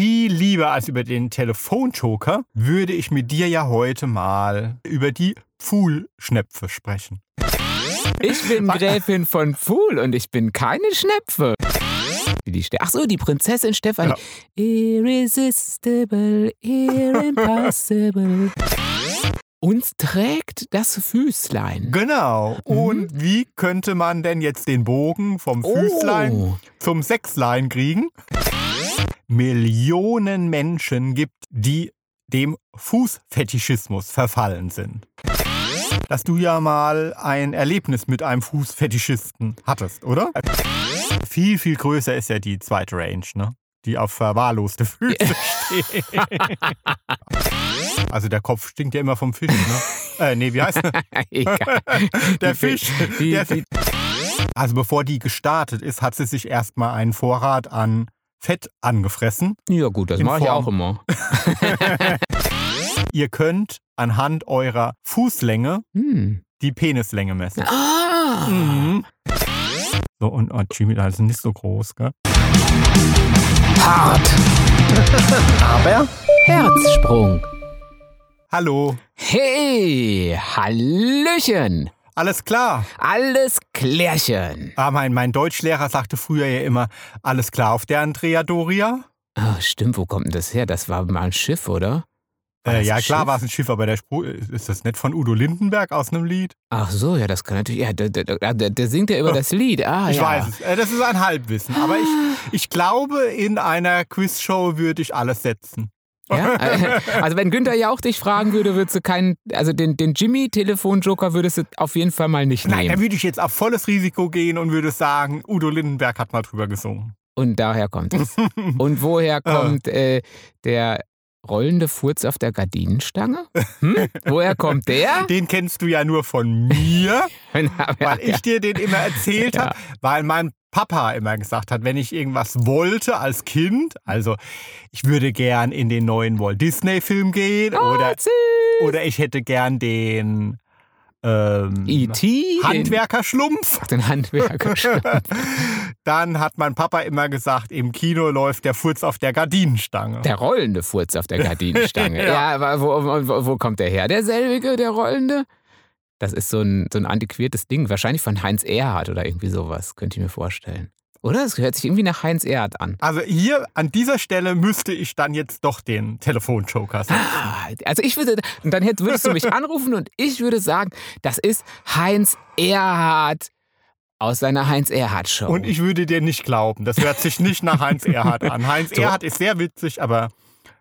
Viel lieber als über den Telefonjoker würde ich mit dir ja heute mal über die Pfuhlschnepfe sprechen. Ich bin Gräfin von Pfuhl und ich bin keine Schnepfe. Die Ach so, die Prinzessin Stefanie. Irresistible, impossible. Uns trägt das Füßlein. Genau. Und wie könnte man denn jetzt den Bogen vom Füßlein Oh. zum Sechslein kriegen? Millionen Menschen gibt, die dem Fußfetischismus verfallen sind. Dass du ja mal ein Erlebnis mit einem Fußfetischisten hattest, oder? Viel, viel größer ist ja die zweite Range, ne? Die auf verwahrloste Füße steht. Also der Kopf stinkt ja immer vom Fisch, ne? Äh, nee, wie heißt der? Der Fisch. der die- Also bevor die gestartet ist, hat sie sich erstmal einen Vorrat an Fett angefressen. Ja gut, das mache ich auch immer. Ihr könnt anhand eurer Fußlänge Hm. die Penislänge messen. Ah. Mhm. So, und oh, Jimmy, da ist nicht so groß, gell? Hart. Aber? Herzsprung. Hallo. Hey, Hallöchen. Alles klar. Alles klärchen. Ah, mein, mein Deutschlehrer sagte früher ja immer, alles klar auf der Andrea Doria. Ah, stimmt, wo kommt denn das her? Das war mal ein Schiff, oder? Äh, ja, klar Schiff? war es ein Schiff, aber der Spruch, ist das nicht von Udo Lindenberg aus einem Lied? Ach so, ja, das kann natürlich. Ja, der, der, der, singt ja über das Lied. Ah, Ich ja. weiß es. Äh, Das ist ein Halbwissen. Aber ich, ich glaube, in einer Quizshow würde ich alles setzen. Ja? Also wenn Günther Jauch dich fragen würde, würdest du keinen, also den, den Jimmy-Telefonjoker würdest du auf jeden Fall mal nicht Nein, da nehmen. würde ich jetzt auf volles Risiko gehen und würde sagen, Udo Lindenberg hat mal drüber gesungen. Und daher kommt es. Und woher kommt äh, der rollende Furz auf der Gardinenstange? Hm? Woher kommt der? Den kennst du ja nur von mir, weil ja, ich dir den immer erzählt Ja. habe, weil mein Papa immer gesagt hat, wenn ich irgendwas wollte als Kind, also ich würde gern in den neuen Walt Disney Film gehen oder, oder ich hätte gern den ähm, E.T. Handwerkerschlumpf. Den, den Handwerker. schon. Dann hat mein Papa immer gesagt, im Kino läuft der Furz auf der Gardinenstange. Der rollende Furz auf der Gardinenstange. Ja. ja, aber wo, wo, wo kommt der her? Derselbige, der rollende? Das ist so ein, so ein antiquiertes Ding. Wahrscheinlich von Heinz Erhardt oder irgendwie sowas, könnte ich mir vorstellen. Oder? Es hört sich irgendwie nach Heinz Erhardt an. Also hier an dieser Stelle müsste ich dann jetzt doch den Telefonjoker setzen. Ah, Also ich würde, und dann hätt- würdest du mich anrufen und ich würde sagen, das ist Heinz Erhardt aus seiner Heinz Erhardt Show. Und ich würde dir nicht glauben. Das hört sich nicht nach Heinz Erhardt an. Heinz So. Erhardt ist sehr witzig, aber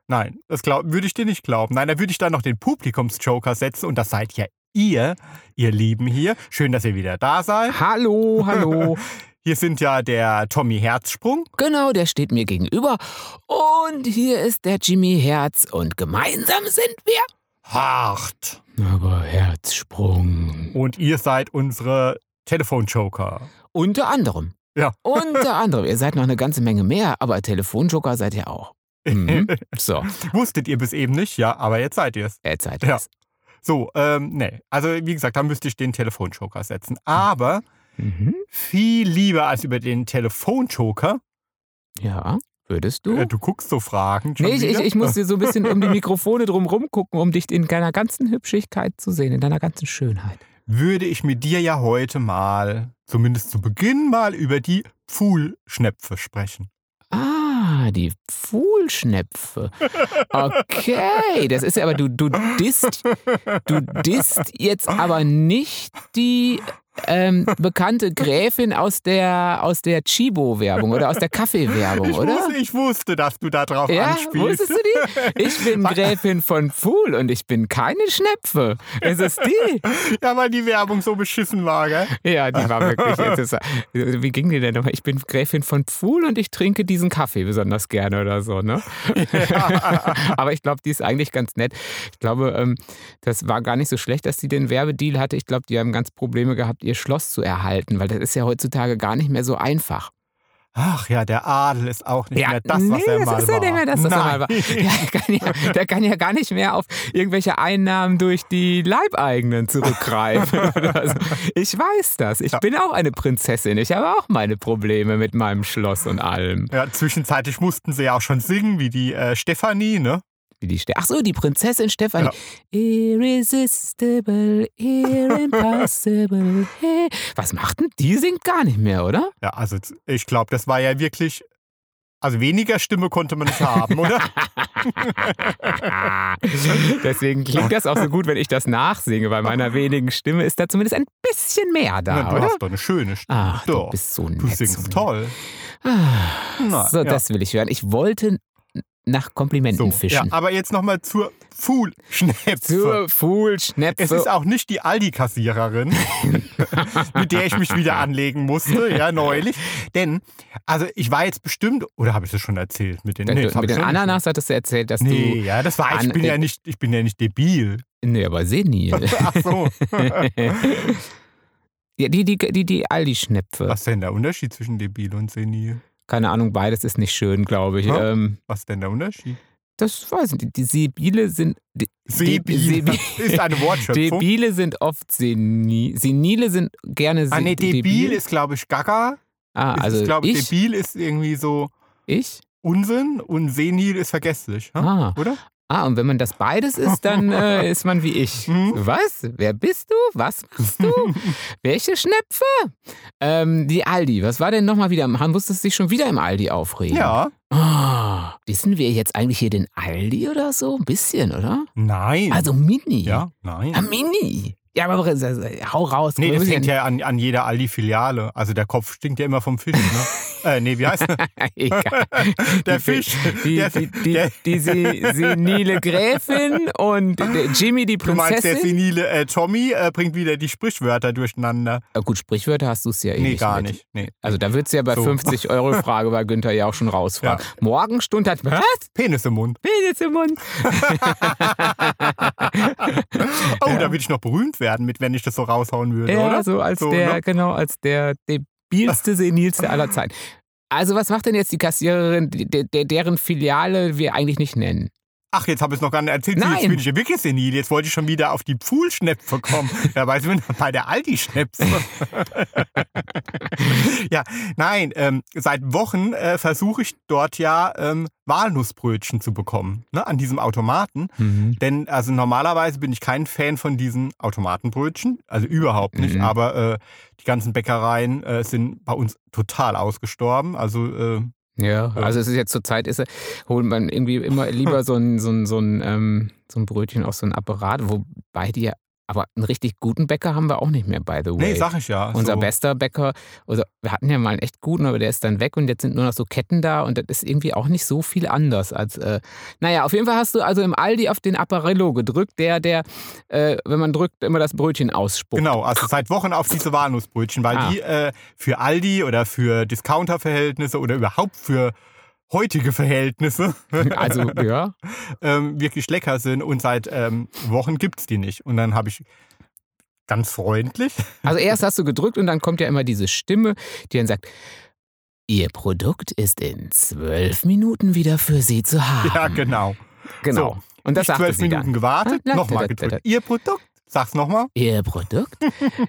nein, das glaub, würde ich dir nicht glauben. Nein, da würde ich dann noch den Publikumsjoker setzen und das seid ja ihr, ihr Lieben hier. Schön, dass ihr wieder da seid. hallo, hallo. Hier sind ja der Tommy Herzsprung. Genau, der steht mir gegenüber. Und hier ist der Jimmy Herz und gemeinsam sind wir. Hart. Aber Herzsprung. Und ihr seid unsere Telefonjoker. Unter anderem. Ja. Unter anderem. Ihr seid noch eine ganze Menge mehr, aber Telefonjoker seid ihr auch. Mhm. So, Wusstet ihr bis eben nicht, ja, aber jetzt seid ihr es. jetzt seid Ja. ihr's. So, ähm, nee. Also, wie gesagt, da müsste ich den Telefonjoker setzen. Aber Mhm. viel lieber als über den Telefonjoker. Ja, würdest du? Äh, du guckst so Fragen. Schon Nee, ich, ich, ich muss dir so ein bisschen um die Mikrofone drumherum gucken, um dich in deiner ganzen Hübschigkeit zu sehen, in deiner ganzen Schönheit. Würde ich mit dir ja heute mal, zumindest zu Beginn mal, über die Pfuhlschnepfe sprechen. Ah, die Pfuhlschnepfe. Okay, das ist ja aber, du, du disst, du disst jetzt aber nicht die ähm, bekannte Gräfin aus der, aus der Chibo-Werbung oder aus der Kaffee-Werbung, oder? wusste, ich wusste, dass du da drauf Ja, anspielst. wusstest du die? Ich bin Gräfin von Pfuhl und ich bin keine Schnepfe. Ist es die? Ja, weil die Werbung so beschissen war, gell? Ja, die war wirklich. Das, wie ging die denn nochmal? Ich bin Gräfin von Pfuhl und ich trinke diesen Kaffee besonders gerne oder so, ne? Aber ich glaube, die ist eigentlich ganz nett. Ich glaube, ähm, das war gar nicht so schlecht, dass sie den Werbedeal hatte. Ich glaube, die haben ganz Probleme gehabt, ihr Schloss zu erhalten, weil das ist ja heutzutage gar nicht mehr so einfach. Ach ja, der Adel ist auch nicht Ja, mehr das, nee, was er das mal ist war. ja nicht mehr das, was er mal war. Nein. Der, kann ja, der kann ja gar nicht mehr auf irgendwelche Einnahmen durch die Leibeigenen zurückgreifen. oder so. Ich weiß das. Ich Ja. bin auch eine Prinzessin. Ich habe auch meine Probleme mit meinem Schloss und allem. Ja, zwischenzeitlich mussten sie ja auch schon singen, wie die äh, Stefanie, ne? Wie die Ach so, die Prinzessin Stefanie. Irresistible, impossible. Hey. Was macht denn die? Singt gar nicht mehr, oder? Ja, also ich glaube, das war ja wirklich. Also weniger Stimme konnte man nicht haben, oder? Deswegen klingt das auch so gut, wenn ich das nachsinge. Bei meiner wenigen Stimme ist da zumindest ein bisschen mehr da, Na, du oder? hast doch eine schöne Stimme. Ach, du bist so nett. du singst toll. Ah, so, ja. das will ich hören. Ich wollte nach Komplimenten So, ja, fischen. aber jetzt nochmal zur Fuhlschnepfe. Zur Fuhlschnepfe. Es ist auch nicht die Aldi-Kassiererin, mit der ich mich wieder anlegen musste, ja, neulich. Denn, also ich war jetzt bestimmt, oder habe ich das schon erzählt mit den, mit das hab den ich noch nicht. Ananas hattest du erzählt, dass Nee, ja, das war, ich An- bin ja nicht, ich bin ja nicht debil. du. Nee, aber senil. Ach so. ja, die, die, die, die Aldi-Schnepfe. Was ist denn der Unterschied zwischen debil und senil? Keine Ahnung, beides ist nicht schön, glaube ich. Hä? Ähm, Was ist denn der Unterschied? das weiß ich nicht. Die Sebile sind. Die, Sebil. Sebi- ist eine Wortschöpfung. Debile sind oft senil. Senile sind gerne Ah, se- nee, debil ist, glaube ich, Gaga. Ah, Ist, also ich glaube, debil ist irgendwie so ich? Unsinn und senil ist vergesslich. hä? Ah. Oder? Ah, und wenn man das beides ist, dann äh, ist man wie ich. Mhm. Was? Wer bist du? Was machst du? Welche Schnepfe? Ähm, die Aldi. Was war denn nochmal wieder? Man musste sich schon wieder im Aldi aufregen. Ja. Ah, wissen wir jetzt eigentlich hier den Aldi oder so? Ein bisschen, oder? Nein. Also Mini. ja, nein. Ah, Mini. Ja, aber äh, hau raus. Nee, das hängt ja an, an jeder Aldi-Filiale. Also der Kopf stinkt ja immer vom Fisch, ne? äh, nee, wie heißt der? Egal. Der Fisch. Die, der, die, die, der, die se- senile Gräfin und der Jimmy die du meinst, der Prinzessin. senile äh, Tommy äh, bringt wieder die Sprichwörter durcheinander. Ah, gut, Sprichwörter hast du es ja eh Nee, nicht gar mit. nicht. Nee. Also da würdest du ja bei So. 50 Euro Frage bei Günther ja auch schon rausfragen. Morgenstund hat was? Penis im Mund. Penis im Mund. Oh, da würde ich noch berühmt werden, mit wenn ich das so raushauen würde, Ja, oder? so als So, der, ne? genau, als der debilste, senilste aller Zeiten. Also was macht denn jetzt die Kassiererin, de, de, deren Filiale wir eigentlich nicht nennen? Ach, jetzt habe ich es noch gar nicht erzählt. Nein. Jetzt bin ich ja wirklich senil. Jetzt wollte ich schon wieder auf die Pfuhlschnepfe kommen. ja, weiß man bei der Aldi-Schnepfe. ja, nein, ähm, seit Wochen äh, versuche ich dort ja ähm, Walnussbrötchen zu bekommen. Ne, an diesem Automaten. Mhm. Denn also normalerweise bin ich kein Fan von diesen Automatenbrötchen. Also überhaupt nicht. Mhm. Aber äh, die ganzen Bäckereien äh, sind bei uns total ausgestorben. Also äh, Ja, also es ist jetzt zur Zeit, ist, holt man irgendwie immer lieber so ein, so ein, so ein, ähm, so ein Brötchen aus so einem Apparat, wobei die ja, aber einen richtig guten Bäcker haben wir auch nicht mehr, by the way. nee, sag ich ja. Unser so. bester Bäcker, also wir hatten ja mal einen echt guten, aber der ist dann weg und jetzt sind nur noch so Ketten da und das ist irgendwie auch nicht so viel anders als. Äh, naja, auf jeden Fall hast du also im Aldi auf den Apparello gedrückt, der, der, äh, wenn man drückt, immer das Brötchen ausspuckt. Genau, also seit Wochen auf diese Walnussbrötchen, weil Ah. die äh, für Aldi oder für Discounter-Verhältnisse oder überhaupt für heutige Verhältnisse Also, ja. ähm, wirklich lecker sind und seit ähm, Wochen gibt es die nicht. Und dann habe ich ganz freundlich, Also erst hast du gedrückt und dann kommt ja immer diese Stimme, die dann sagt, Ihr Produkt ist in zwölf Minuten wieder für Sie zu haben. ja genau, genau. So, und das sagte zwölf sie Minuten dann. gewartet, nochmal gedrückt. Ihr Produkt, sag's nochmal. Ihr Produkt?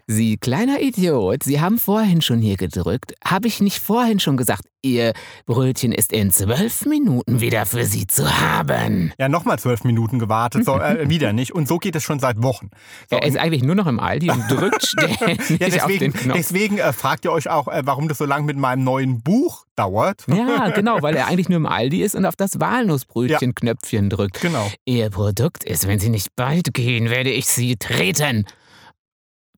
Sie kleiner Idiot, Sie haben vorhin schon hier gedrückt. Habe ich nicht vorhin schon gesagt, Ihr Brötchen ist in zwölf Minuten wieder für Sie zu haben? Ja, nochmal zwölf Minuten gewartet, so, äh, wieder nicht. Und so geht es schon seit Wochen. So, er ist eigentlich nur noch im Aldi und drückt ständig ja, auf den deswegen, Knopf. deswegen äh, fragt ihr euch auch, äh, warum das so lange mit meinem neuen Buch dauert. Ja, genau, weil er eigentlich nur im Aldi ist und auf das Walnussbrötchen-Knöpfchen drückt. Genau. Ihr Produkt ist, wenn Sie nicht bald gehen, werde ich Sie treten.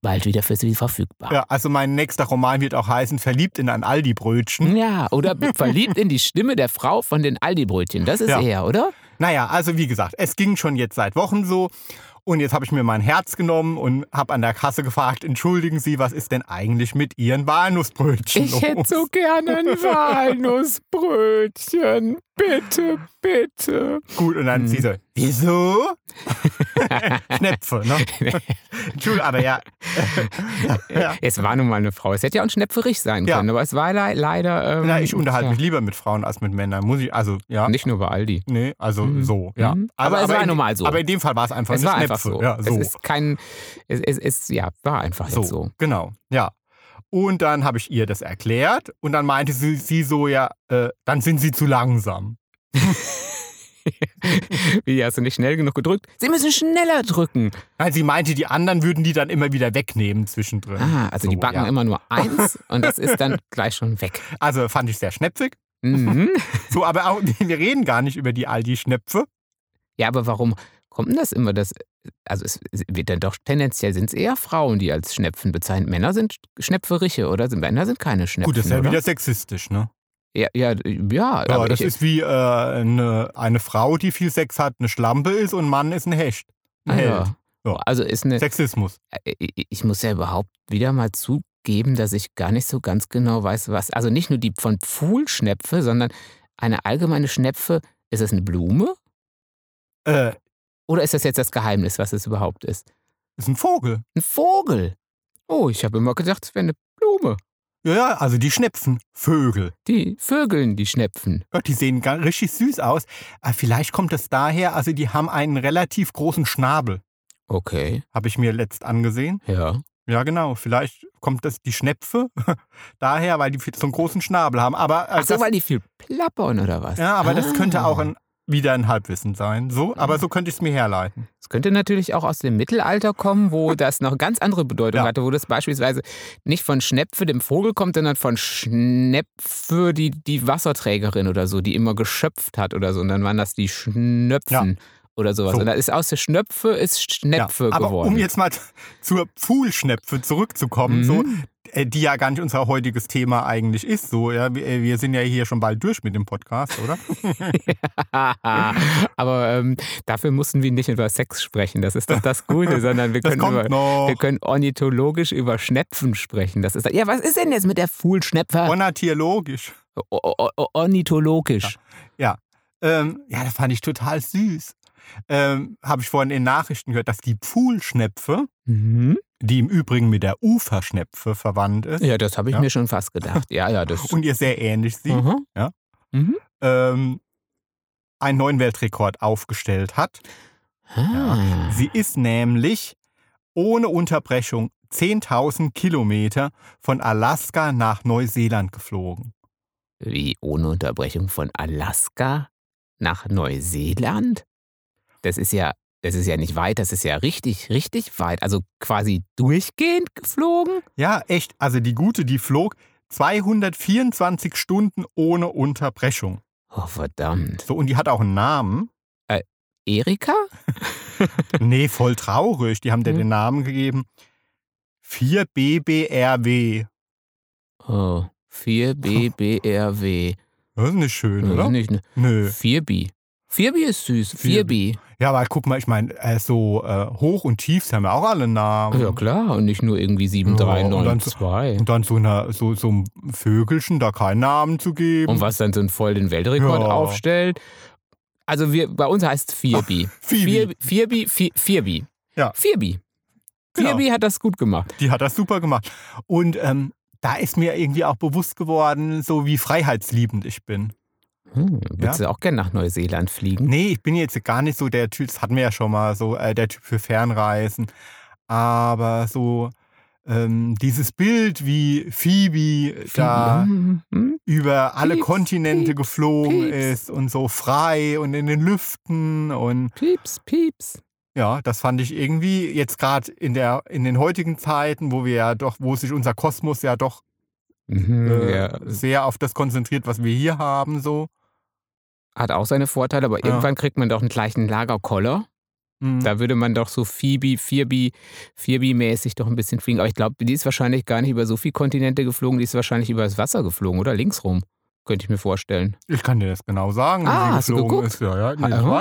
Bald wieder für Sie verfügbar. Ja, also mein nächster Roman wird auch heißen Verliebt in ein Aldi-Brötchen. Ja, oder verliebt in die Stimme der Frau von den Aldi-Brötchen. Das ist Ja. er, oder? Naja, also wie gesagt, es ging schon jetzt seit Wochen so. Und jetzt habe ich mir mein Herz genommen und habe an der Kasse gefragt, entschuldigen Sie, was ist denn eigentlich mit Ihren Walnussbrötchen Ich los? hätte so gerne ein Walnussbrötchen. Bitte, bitte. Gut, und dann Hm. sie so, wieso? Schnepfe, ne? Entschuldigung, aber ja. ja. Es war nun mal eine Frau. Es hätte ja auch ein Schnepferich sein Ja. können, aber es war le leider. Ähm, Na, ich unterhalte tja, mich lieber mit Frauen als mit Männern, muss ich, also, ja. Nicht nur bei Aldi. Nee, also Mhm. so, ja. Mhm. Also, Aber es war in, nun mal so. Aber in dem Fall war es einfach Es eine war Schnepfe. einfach so. Ja, so. Es ist kein. Es, es, es ja, war einfach so, jetzt so. genau, ja. Und dann habe ich ihr das erklärt und dann meinte sie, sie so, ja, äh, dann sind sie zu langsam. Wie, hast du nicht schnell genug gedrückt? Sie müssen schneller drücken. Nein, sie meinte, die anderen würden die dann immer wieder wegnehmen zwischendrin. Ah, also die So, backen ja. immer nur eins und das ist dann gleich schon weg. Also fand ich sehr schnäpfig. Mhm. So, aber auch, wir reden gar nicht über die Aldi-Schnäpfe. Ja, aber warum kommt denn das immer? Das, also es wird dann doch tendenziell sind es eher Frauen, die als Schnepfen bezeichnet. Männer sind Schnepferiche, oder? Männer sind keine Schnepfen. Gut, das ist ja oder? wieder sexistisch, ne? Ja, ja, ja, Ja, aber das ich, ist wie äh, eine, eine Frau, die viel Sex hat, eine Schlampe ist und ein Mann ist ein Hecht. Ein ah, Held. ja. Ja. Also ist eine. Sexismus. Ich, ich muss ja überhaupt wieder mal zugeben, dass ich gar nicht so ganz genau weiß, was. Also nicht nur die von Pfuhlschnepfe, sondern eine allgemeine Schnepfe. Ist das eine Blume? Äh, Oder ist das jetzt das Geheimnis, was es überhaupt ist? ist ein Vogel. Ein Vogel. Oh, ich habe immer gedacht, es wäre eine Blume. Ja, ja, also die Schnepfen. Vögel. Die Vögeln, die Schnepfen. Ja, die sehen gar richtig süß aus. Aber vielleicht kommt das daher, also die haben einen relativ großen Schnabel. Okay, Habe ich mir letzt angesehen. ja. Ja, genau. Vielleicht kommt das die Schnepfe daher, weil die so einen großen Schnabel haben. Aber, äh, Ach so, das, weil die viel plappern oder was? ja, aber das könnte Ah. auch ein, wieder ein Halbwissen sein. So, aber so könnte ich es mir herleiten. Es könnte natürlich auch aus dem Mittelalter kommen, wo das noch ganz andere Bedeutung Ja. hatte, wo das beispielsweise nicht von Schnepfe, dem Vogel, kommt, sondern von Schnepfe, die, die Wasserträgerin oder so, die immer geschöpft hat oder so. Und dann waren das die Schnöpfen oder sowas. So. Und da ist aus der Schnöpfe ist Schnepfe ja, aber geworden. um jetzt mal zur Pfuhlschnepfe zurückzukommen, so, Mhm. äh, die ja gar nicht unser heutiges Thema eigentlich ist. So, ja, wir, äh, sind ja hier schon bald durch mit dem Podcast, oder? Aber ähm, dafür mussten wir nicht über Sex sprechen. Das ist doch das Gute, sondern wir können, über, noch. wir können ornithologisch über Schnepfen sprechen. Das ist, ja, was ist denn jetzt mit der Fuhlschnepfe? Ornithologisch. O- o- o- Ornithologisch. Ähm, ja, das fand ich total süß. Ähm, Habe ich vorhin in Nachrichten gehört, dass die Pfuhlschnepfe, Mhm. die im Übrigen mit der Uferschnepfe verwandt ist Ja, das habe ich Ja. mir schon fast gedacht. Ja, ja, das. und ihr sehr ähnlich sieht, Mhm. ja. Mhm. ähm, einen neuen Weltrekord aufgestellt hat. Ah. Sie ist nämlich ohne Unterbrechung 10.000 Kilometer von Alaska nach Neuseeland geflogen. Wie ohne Unterbrechung von Alaska nach Neuseeland? Das ist ja, das ist ja nicht weit, das ist ja richtig, richtig weit. Also quasi durchgehend geflogen? Ja, echt. Also die Gute, die flog 224 Stunden ohne Unterbrechung. Oh, verdammt. So, und die hat auch einen Namen. Erika? Nee, voll traurig. Die haben dir Hm. den Namen gegeben. 4BBRW. Oh, 4BBRW. Das ist nicht schön, Das ist oder? nicht ne Nö. 4B. 4B ist süß. 4B. 4B. Ja, aber guck mal, ich meine, äh, so äh, Hoch- und Tiefs haben ja auch alle Namen. Ja, klar. Und nicht nur irgendwie Ja, und dann 7392. Und dann so, einer, so, so einem Vögelchen da keinen Namen zu geben. Und was dann so einen voll den Weltrekord Ja. aufstellt. Also wir, bei uns heißt 4B. Phoebe. 4B, 4B, 4B. Ja. 4B. Genau. 4B hat das gut gemacht. Die hat das super gemacht. Und ähm, da ist mir irgendwie auch bewusst geworden, so wie freiheitsliebend ich bin. Hm, würdest du auch gerne nach Neuseeland fliegen? Nee, ich bin jetzt gar nicht so der Typ, das hatten wir ja schon mal, so äh, der Typ für Fernreisen. Aber so ähm, dieses Bild, wie Phoebe da Hm, hm. über alle Pieps, Kontinente Pieps, geflogen Pieps. ist und so frei und in den Lüften und Pieps, pieps. Ja, das fand ich irgendwie jetzt gerade in der in den heutigen Zeiten, wo wir ja doch, wo sich unser Kosmos ja doch Mhm, äh, ja, sehr auf das konzentriert, was wir hier haben, so. Hat auch seine Vorteile, aber Ja. irgendwann kriegt man doch einen gleichen Lagerkoller. Mhm. Da würde man doch so Phoebe, 4B, 4B-mäßig doch ein bisschen fliegen. Aber ich glaube, die ist wahrscheinlich gar nicht über so viele Kontinente geflogen, die ist wahrscheinlich über das Wasser geflogen, oder? Linksrum. könnte ich mir vorstellen. Ich kann dir das genau sagen, wie Ah, sie hast du geflogen geguckt? ist. Ja, ja,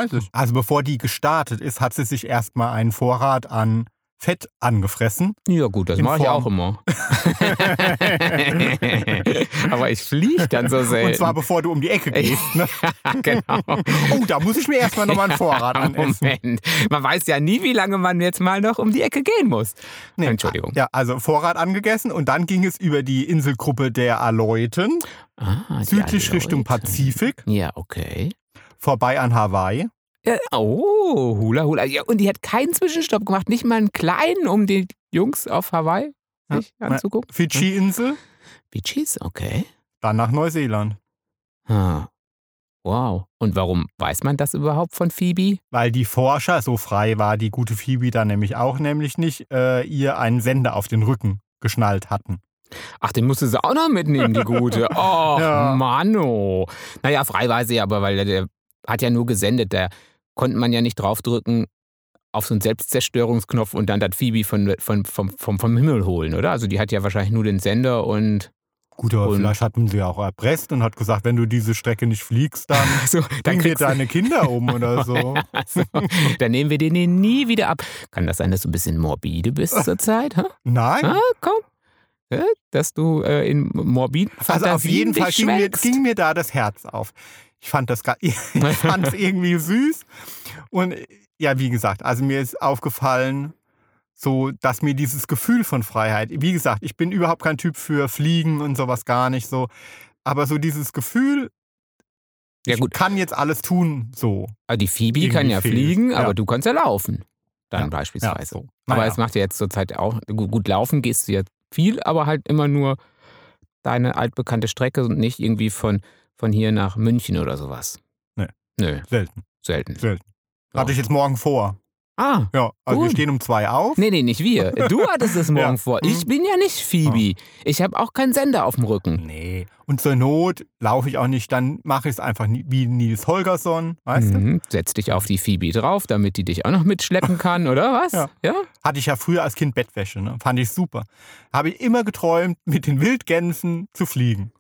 nee, ich. Also bevor die gestartet ist, hat sie sich erstmal einen Vorrat an Fett angefressen. Ja gut, das mache ich auch immer. Aber ich fliege dann so selten. Und zwar bevor du um die Ecke gehst. Ne? genau. Oh, da muss ich mir erstmal nochmal einen Vorrat anessen. Moment. Man weiß ja nie, wie lange man jetzt mal noch um die Ecke gehen muss. Nee, Entschuldigung. Ja, also Vorrat angegessen und dann ging es über die Inselgruppe der Aleuten, Ah, südlich Aleuten. Richtung Pazifik, Ja, okay. vorbei an Hawaii. Ja, oh, Hula Hula. Ja, und die hat keinen Zwischenstopp gemacht, nicht mal einen kleinen, um die Jungs auf Hawaii sich Ja, anzugucken. Fidschi-Insel, Beaches, okay. dann nach Neuseeland. Ah. Wow. Und warum weiß man das überhaupt von Phoebe? Weil die Forscher, so frei war die gute Phoebe dann nämlich auch, nämlich nicht, äh, ihr einen Sender auf den Rücken geschnallt hatten. Ach, den musste sie auch noch mitnehmen, die gute. Oh, Ja. Manno. Naja, frei war sie aber, weil der, der hat ja nur gesendet. Da konnte man ja nicht draufdrücken auf so einen Selbstzerstörungsknopf und dann das Phoebe von, von, vom, vom, vom Himmel holen, oder? Also die hat ja wahrscheinlich nur den Sender und Gut, aber Und- vielleicht hatten sie auch erpresst und hat gesagt, wenn du diese Strecke nicht fliegst, dann so, dann bringen wir deine Kinder um oder so. also, dann nehmen wir den nie wieder ab. Kann das sein, dass du ein bisschen morbide bist zurzeit? hä? Nein. Ah, komm. Ja, Dass du äh, in morbiden Also auf jeden Fall ging mir, ging mir da das Herz auf. Ich fand das ich fand es irgendwie süß. Und ja, wie gesagt, also mir ist aufgefallen, so, dass mir dieses Gefühl von Freiheit, wie gesagt, ich bin überhaupt kein Typ für Fliegen und sowas gar nicht so. Aber so dieses Gefühl, Ja, ich gut. kann jetzt alles tun, so. Also die Phoebe kann ja fehlt. fliegen, Ja. aber du kannst ja laufen. Dann Ja. beispielsweise. Ja, so. Aber es macht ja jetzt zurzeit auch gut, gut laufen, gehst du ja viel, aber halt immer nur deine altbekannte Strecke und nicht irgendwie von, von hier nach München oder sowas. Nee. Nö, Selten, selten. selten. Hatte ich jetzt morgen vor. Ah, Ja, also wir Gut. stehen um zwei auf. nee, nee, nicht wir. Du hattest es morgen Ja. vor. Ich Mhm. bin ja nicht Phoebe. Ich habe auch keinen Sender auf dem Rücken. Nee. Und zur Not laufe ich auch nicht, dann mache ich es einfach wie Nils Holgersson, weißt du? Mhm. Setz dich auf die Phoebe drauf, damit die dich auch noch mitschleppen kann, oder was? Ja. ja? Hatte ich ja früher als Kind Bettwäsche, ne? fand ich super. Habe ich immer geträumt, mit den Wildgänsen zu fliegen.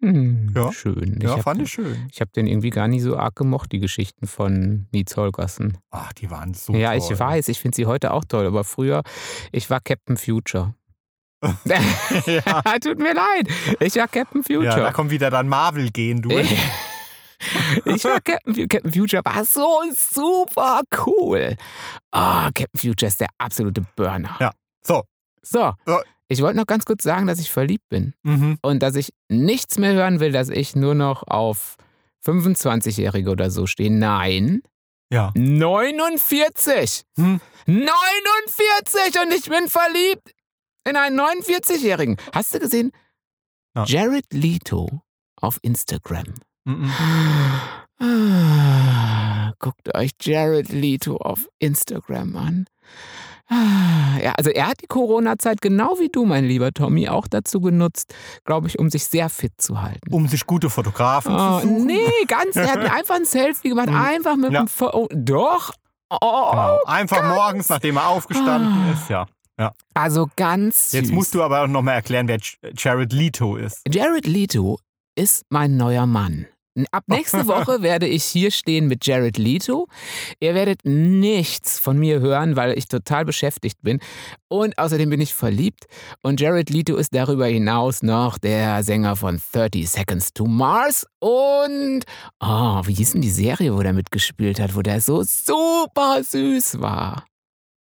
Hm, Ja. Schön. Ja, hab fand ich schön. Ich habe den irgendwie gar nie so arg gemocht, die Geschichten von Nietz Holgersen. Ach, die waren so ja, toll. ich weiß, ich finde sie heute auch toll, aber früher, ich war Captain Future. ja. Tut mir leid, ich war Captain ja, da Future. kommt wieder dann Marvel-Gehen durch. ich, ich war Captain, Captain Future, war so super cool. Ah, Captain Future ist der absolute Burner. Ja. So. So, So. Ich wollte noch ganz kurz sagen, dass ich verliebt bin. Mhm. und dass ich nichts mehr hören will, dass ich nur noch auf 25-Jährige oder so stehe. Nein, Ja. 49! Hm. 49 und ich bin verliebt in einen 49-Jährigen. Hast du gesehen? Ja. Jared Leto auf Instagram. Mhm. Ah, Guckt euch Jared Leto auf Instagram an. Ah, Ja, also er hat die Corona-Zeit genau wie du, mein lieber Tommy, auch dazu genutzt, glaube ich, um sich sehr fit zu halten. Um sich gute Fotografen Oh, zu suchen. nee, ganz, er hat einfach ein Selfie gemacht, Mhm. einfach mit Ja. dem Fo oh, Doch. Oh, Genau. Einfach morgens, nachdem er aufgestanden Ah. ist, ja. Also ganz süß. Jetzt musst du aber auch noch mal erklären, wer Jared Leto ist. Jared Leto ist mein neuer Mann. Ab nächste Woche werde ich hier stehen mit Jared Leto. Ihr werdet nichts von mir hören, weil ich total beschäftigt bin. Und außerdem bin ich verliebt. Und Jared Leto ist darüber hinaus noch der Sänger von 30 Seconds to Mars. Und, oh, wie hieß denn die Serie, wo der mitgespielt hat, wo der so super süß war?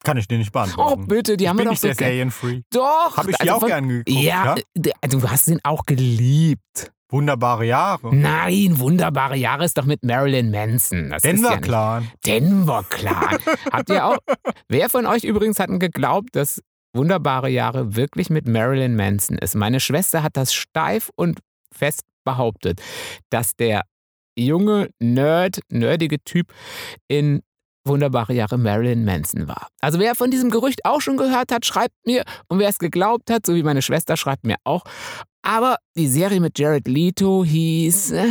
Kann ich dir nicht Oh, beantworten. bitte, die ich haben wir doch nicht so Serienfree. Doch. Habe ich die also auch von- gern geguckt. Ja, Ja? du hast ihn auch geliebt. Wunderbare Jahre. Nein, wunderbare Jahre ist doch mit Marilyn Manson. Das Denver ja Clan. Denver Clan. Habt ihr auch? Wer von euch übrigens hat geglaubt, dass wunderbare Jahre wirklich mit Marilyn Manson ist? Meine Schwester hat das steif und fest behauptet, dass der junge Nerd, nerdige Typ in Wunderbare Jahre Marilyn Manson war. Also wer von diesem Gerücht auch schon gehört hat, schreibt mir. Und wer es geglaubt hat, so wie meine Schwester, schreibt mir auch. Aber die Serie mit Jared Leto hieß, äh,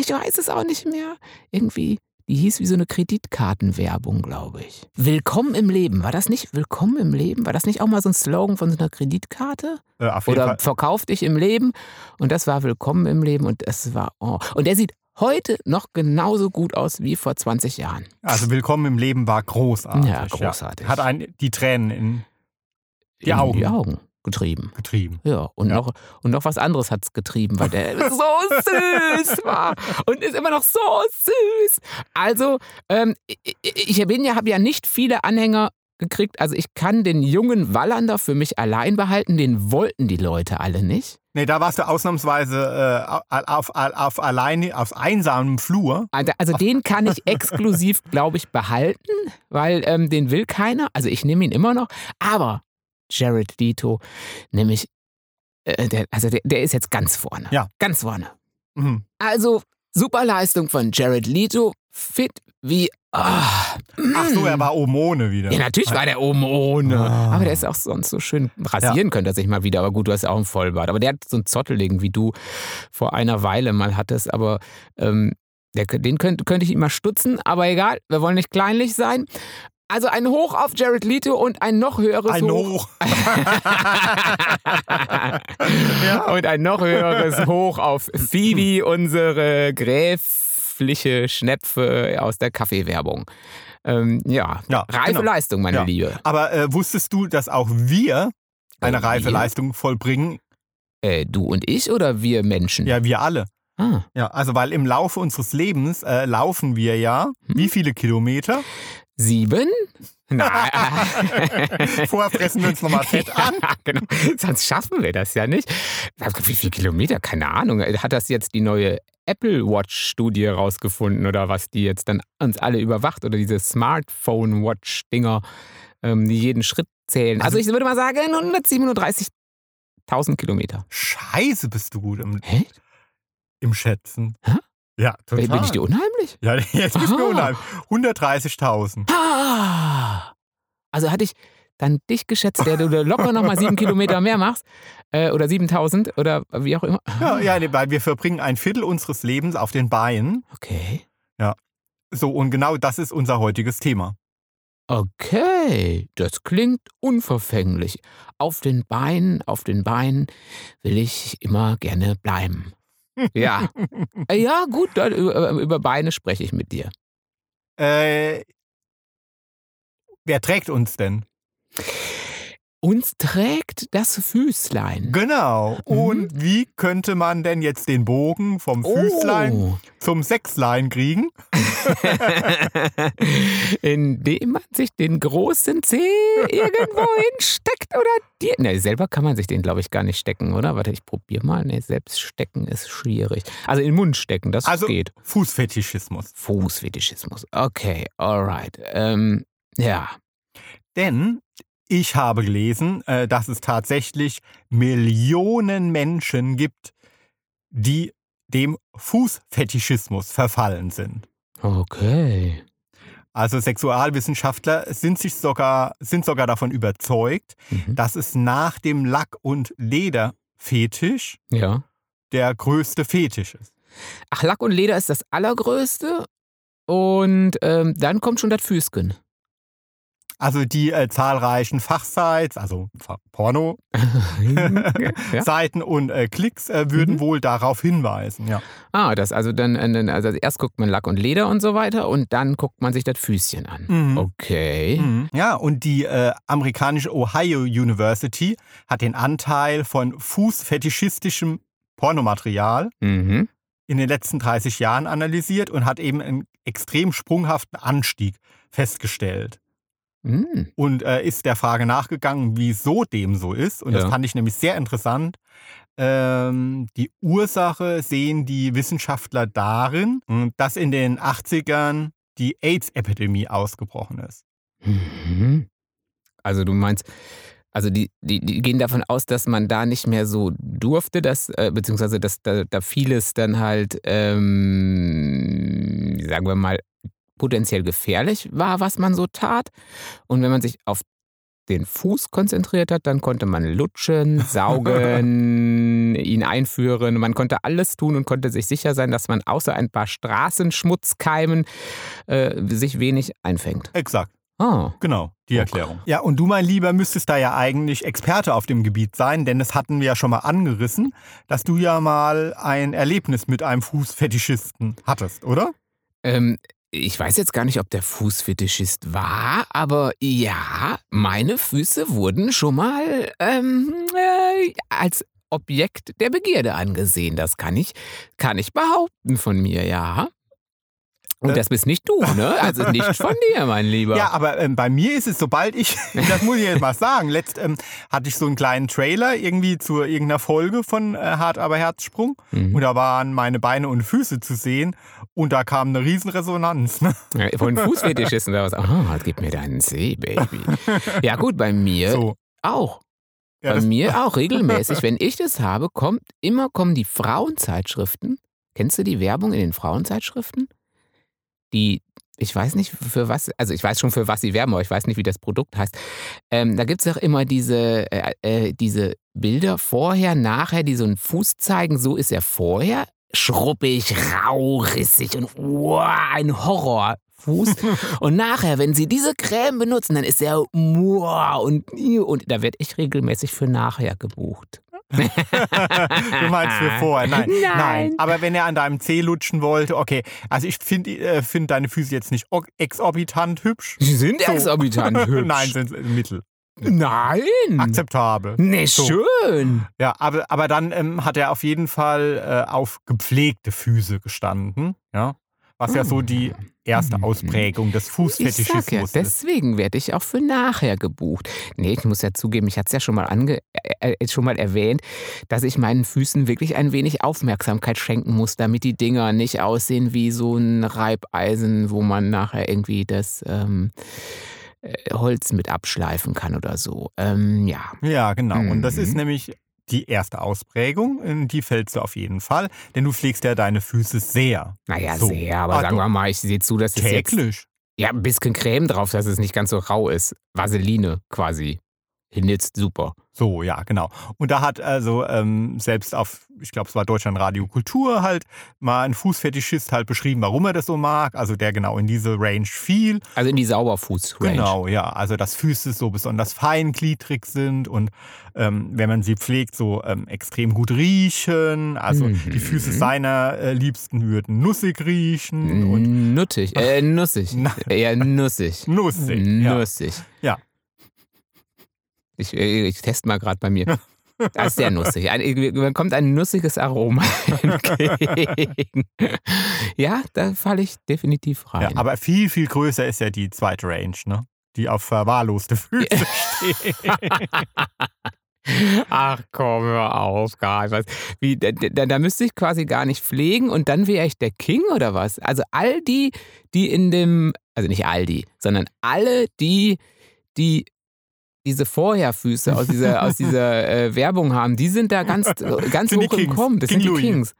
ich weiß es auch nicht mehr, irgendwie die hieß wie so eine Kreditkartenwerbung, glaube ich. Willkommen im Leben. War das nicht Willkommen im Leben? War das nicht auch mal so ein Slogan von so einer Kreditkarte? Äh, Oder Fall. verkauf dich im Leben. Und das war Willkommen im Leben. Und das war, oh. Und der sieht heute noch genauso gut aus wie vor 20 Jahren. Also Willkommen im Leben war großartig. Ja, großartig. Hat einen die Tränen in Die In Augen. Die Augen getrieben. getrieben. Ja, und, Ja. Noch, und noch was anderes hat es getrieben, weil der so süß war und ist immer noch so süß. Also, ähm, ich, bin ja, habe ja nicht viele Anhänger gekriegt. Also ich kann den jungen Wallander für mich allein behalten, den wollten die Leute alle nicht. Nee, da warst du ausnahmsweise äh, auf, auf, auf alleine, auf einsamem Flur. Also also den kann ich exklusiv, glaube ich, behalten, weil ähm, den will keiner. Also ich nehme ihn immer noch. Aber Jared Leto, nämlich, äh, der, also der, der ist jetzt ganz vorne. Ja. Ganz vorne. Mhm. Also, super Leistung von Jared Leto. Fit wie. ah, Ach so, er war oben ohne wieder. Ja, natürlich war der oben ohne. Ah. Aber der ist auch sonst so schön. Rasieren könnte er sich mal wieder. Aber gut, du hast ja auch einen Vollbart. Aber der hat so einen Zotteligen, wie du vor einer Weile mal hattest. Aber ähm, der, den könnte, könnte ich ihm mal stutzen. Aber egal, wir wollen nicht kleinlich sein. Also ein Hoch auf Jared Leto und ein noch höheres Ein Hoch. Hoch. ja. Und ein noch höheres Hoch auf Phoebe, unsere gräfliche Schnepfe aus der Kaffeewerbung. Ähm, ja, Ja, reife genau. Leistung, meine Ja. Liebe. Aber äh, wusstest du, dass auch wir eine Äh, reife wir? Leistung vollbringen? Äh, du und ich oder wir Menschen? Ja, wir alle. Ah, Ja, also weil im Laufe unseres Lebens äh, laufen wir ja Hm. wie viele Kilometer? Sieben? Nein. Vorher fressen wir uns nochmal Fett an. genau. Sonst schaffen wir das ja nicht. Wie viele Kilometer? Keine Ahnung. Hat das jetzt die neue Apple Watch-Studie rausgefunden oder was, die jetzt dann uns alle überwacht oder diese Smartphone-Watch-Dinger, ähm, die jeden Schritt zählen? Also ich würde mal sagen 137.000 Kilometer. Scheiße, bist du gut im, Hä? im Schätzen. Hä? Ja, total. Bin ich dir unheimlich? ja, jetzt bist du Aha. unheimlich. 130.000. Ah! Also hatte ich dann dich geschätzt, der du locker nochmal sieben Kilometer mehr machst äh, oder 7000 oder wie auch immer. Ja, ja, nee, weil wir verbringen ein Viertel unseres Lebens auf den Beinen. Okay. So, und genau das ist unser heutiges Thema. Okay, das klingt unverfänglich. Auf den Beinen, auf den Beinen will ich immer gerne bleiben. Ja. Ja, gut, über, über Beine spreche ich mit dir. Äh, wer trägt uns denn? Uns trägt das Füßlein. Genau. Mhm. Und wie könnte man denn jetzt den Bogen vom Füßlein Oh. zum Sechslein kriegen? Indem man sich den großen Zeh irgendwo hinsteckt oder dir. Ne, selber kann man sich den, glaube ich, gar nicht stecken, oder? Warte, ich probiere mal. Ne, selbst stecken ist schwierig. Also in den Mund stecken, das Also- geht. Fußfetischismus. Fußfetischismus. Okay, alright. Ähm, ja. Denn ich habe gelesen, äh, dass es tatsächlich Millionen Menschen gibt, die dem Fußfetischismus verfallen sind. Okay. Also Sexualwissenschaftler sind sich sogar, sind sogar davon überzeugt, Mhm. dass es nach dem Lack- und Lederfetisch Ja. der größte Fetisch ist. Ach, Lack und Leder ist das allergrößte. Und ähm, dann kommt schon das Füßchen. Also die äh, zahlreichen Fachsites, also Porno-Seiten ja. und äh, Klicks äh, würden Mhm. wohl darauf hinweisen. Ja. Ah, das also dann, äh, dann- also erst guckt man Lack und Leder und so weiter und dann guckt man sich das Füßchen an. Mhm. Okay. Mhm. Ja, und die äh, amerikanische Ohio University hat den Anteil von fußfetischistischem Pornomaterial Mhm. in den letzten 30 Jahren analysiert und hat eben einen extrem sprunghaften Anstieg festgestellt. Mhm. Und äh, ist der Frage nachgegangen, wieso dem so ist. Und das Ja. fand ich nämlich sehr interessant. Ähm, die Ursache sehen die Wissenschaftler darin, mh, dass in den 80ern die AIDS-Epidemie ausgebrochen ist. Mhm. Also du meinst, also die, die, die gehen davon aus, dass man da nicht mehr so durfte, dass, äh, beziehungsweise dass da, da vieles dann halt, ähm, sagen wir mal, potenziell gefährlich war, was man so tat. Und wenn man sich auf den Fuß konzentriert hat, dann konnte man lutschen, saugen, ihn einführen. Man konnte alles tun und konnte sich sicher sein, dass man außer ein paar Straßenschmutzkeimen äh, sich wenig einfängt. Exakt. Oh. Genau, die Okay. Erklärung. Ja, und du, mein Lieber, müsstest da ja eigentlich Experte auf dem Gebiet sein, denn das hatten wir ja schon mal angerissen, dass du ja mal ein Erlebnis mit einem Fußfetischisten hattest, oder? Ähm, ich weiß jetzt gar nicht, ob der Fußfetischist war, aber ja, meine Füße wurden schon mal ähm, äh, als Objekt der Begierde angesehen. Das kann ich, kann ich behaupten von mir, ja. Und Äh. das bist nicht du, ne? Also nicht von dir, mein Lieber. Ja, aber ähm, bei mir ist es, sobald ich, das muss ich jetzt mal sagen, letzt ähm, hatte ich so einen kleinen Trailer irgendwie zu irgendeiner Folge von äh, Hart aber Herzsprung Mhm. und da waren meine Beine und Füße zu sehen und da kam eine Riesenresonanz. Ne? Ja, Von Fußfetischisten oder was? Ah, gib mir deinen See, Baby. Ja gut, bei mir So. auch. Ja, Bei mir auch regelmäßig. Wenn ich das habe, kommt immer kommen die Frauenzeitschriften. Kennst du die Werbung in den Frauenzeitschriften? Die, ich weiß nicht für was, also ich weiß schon für was sie werben, aber ich weiß nicht, wie das Produkt heißt. Ähm, da gibt es auch immer diese, äh, äh, diese Bilder vorher, nachher, die so einen Fuß zeigen. So ist er vorher. Schruppig, rau, rissig und wow, ein Horrorfuß. und nachher, wenn sie diese Creme benutzen, dann ist er wow und, und da werde ich regelmäßig für nachher gebucht. du meinst für vorher. Nein, Nein. nein. Aber wenn er an deinem Zeh lutschen wollte, okay. Also ich finde äh, find deine Füße jetzt nicht exorbitant hübsch. Sie sind So. exorbitant hübsch. Nein, sind mittel. Nein. Akzeptabel. Nee, So. schön. Ja, aber, aber dann ähm, hat er auf jeden Fall äh, auf gepflegte Füße gestanden. Ja. Was ja so die erste Mhm. Ausprägung des Ich sag ja, Fußfetischismus ist. deswegen werde ich auch für nachher gebucht. Nee, ich muss ja zugeben, ich hatte es ja schon mal, ange äh, äh, schon mal erwähnt, dass ich meinen Füßen wirklich ein wenig Aufmerksamkeit schenken muss, damit die Dinger nicht aussehen wie so ein Reibeisen, wo man nachher irgendwie das ähm, äh, Holz mit abschleifen kann oder so. Ähm, ja. Ja, genau. Und das ist Mhm. nämlich die erste Ausprägung. In die fällst du auf jeden Fall, denn du pflegst ja deine Füße sehr. Naja, So. sehr, aber Ah, sagen wir mal, ich sehe zu, dass es jetzt Täglich. Ja, ein bisschen Creme drauf, dass es nicht ganz so rau ist. Vaseline quasi. Hinitzt super. So, ja, genau. Und da hat also ähm, selbst auf, ich glaube, es war Deutschland Radio Kultur halt mal ein Fußfetischist halt beschrieben, warum er das so mag. Also der genau in diese Range fiel. Also in die Sauberfuß-Range. Genau, ja. Also dass Füße so besonders feingliedrig sind und ähm, wenn man sie pflegt, so ähm, extrem gut riechen. Also Mhm. die Füße seiner äh, Liebsten würden nussig riechen und Nuttig. Äh, nussig. Eher nussig. nussig. Ja. Nussig. Ja. Ich, äh, ich teste mal gerade bei mir. Das ist sehr nussig. Ein, mir kommt ein nussiges Aroma entgegen. Ja, da falle ich definitiv Ja, rein. aber viel, viel größer ist ja die zweite Range, ne? Die auf verwahrloste Füße steht. Ach komm, hör auf, gar was. Wie, da, da, da müsste ich quasi gar nicht pflegen und dann wäre ich der King oder was? Also all die, die in dem, also nicht all die, sondern alle die, die diese Vorherfüße aus dieser, aus dieser äh, Werbung haben, die sind da ganz, ganz Sind hoch im. Kommen. Das King sind die Louis. Kings.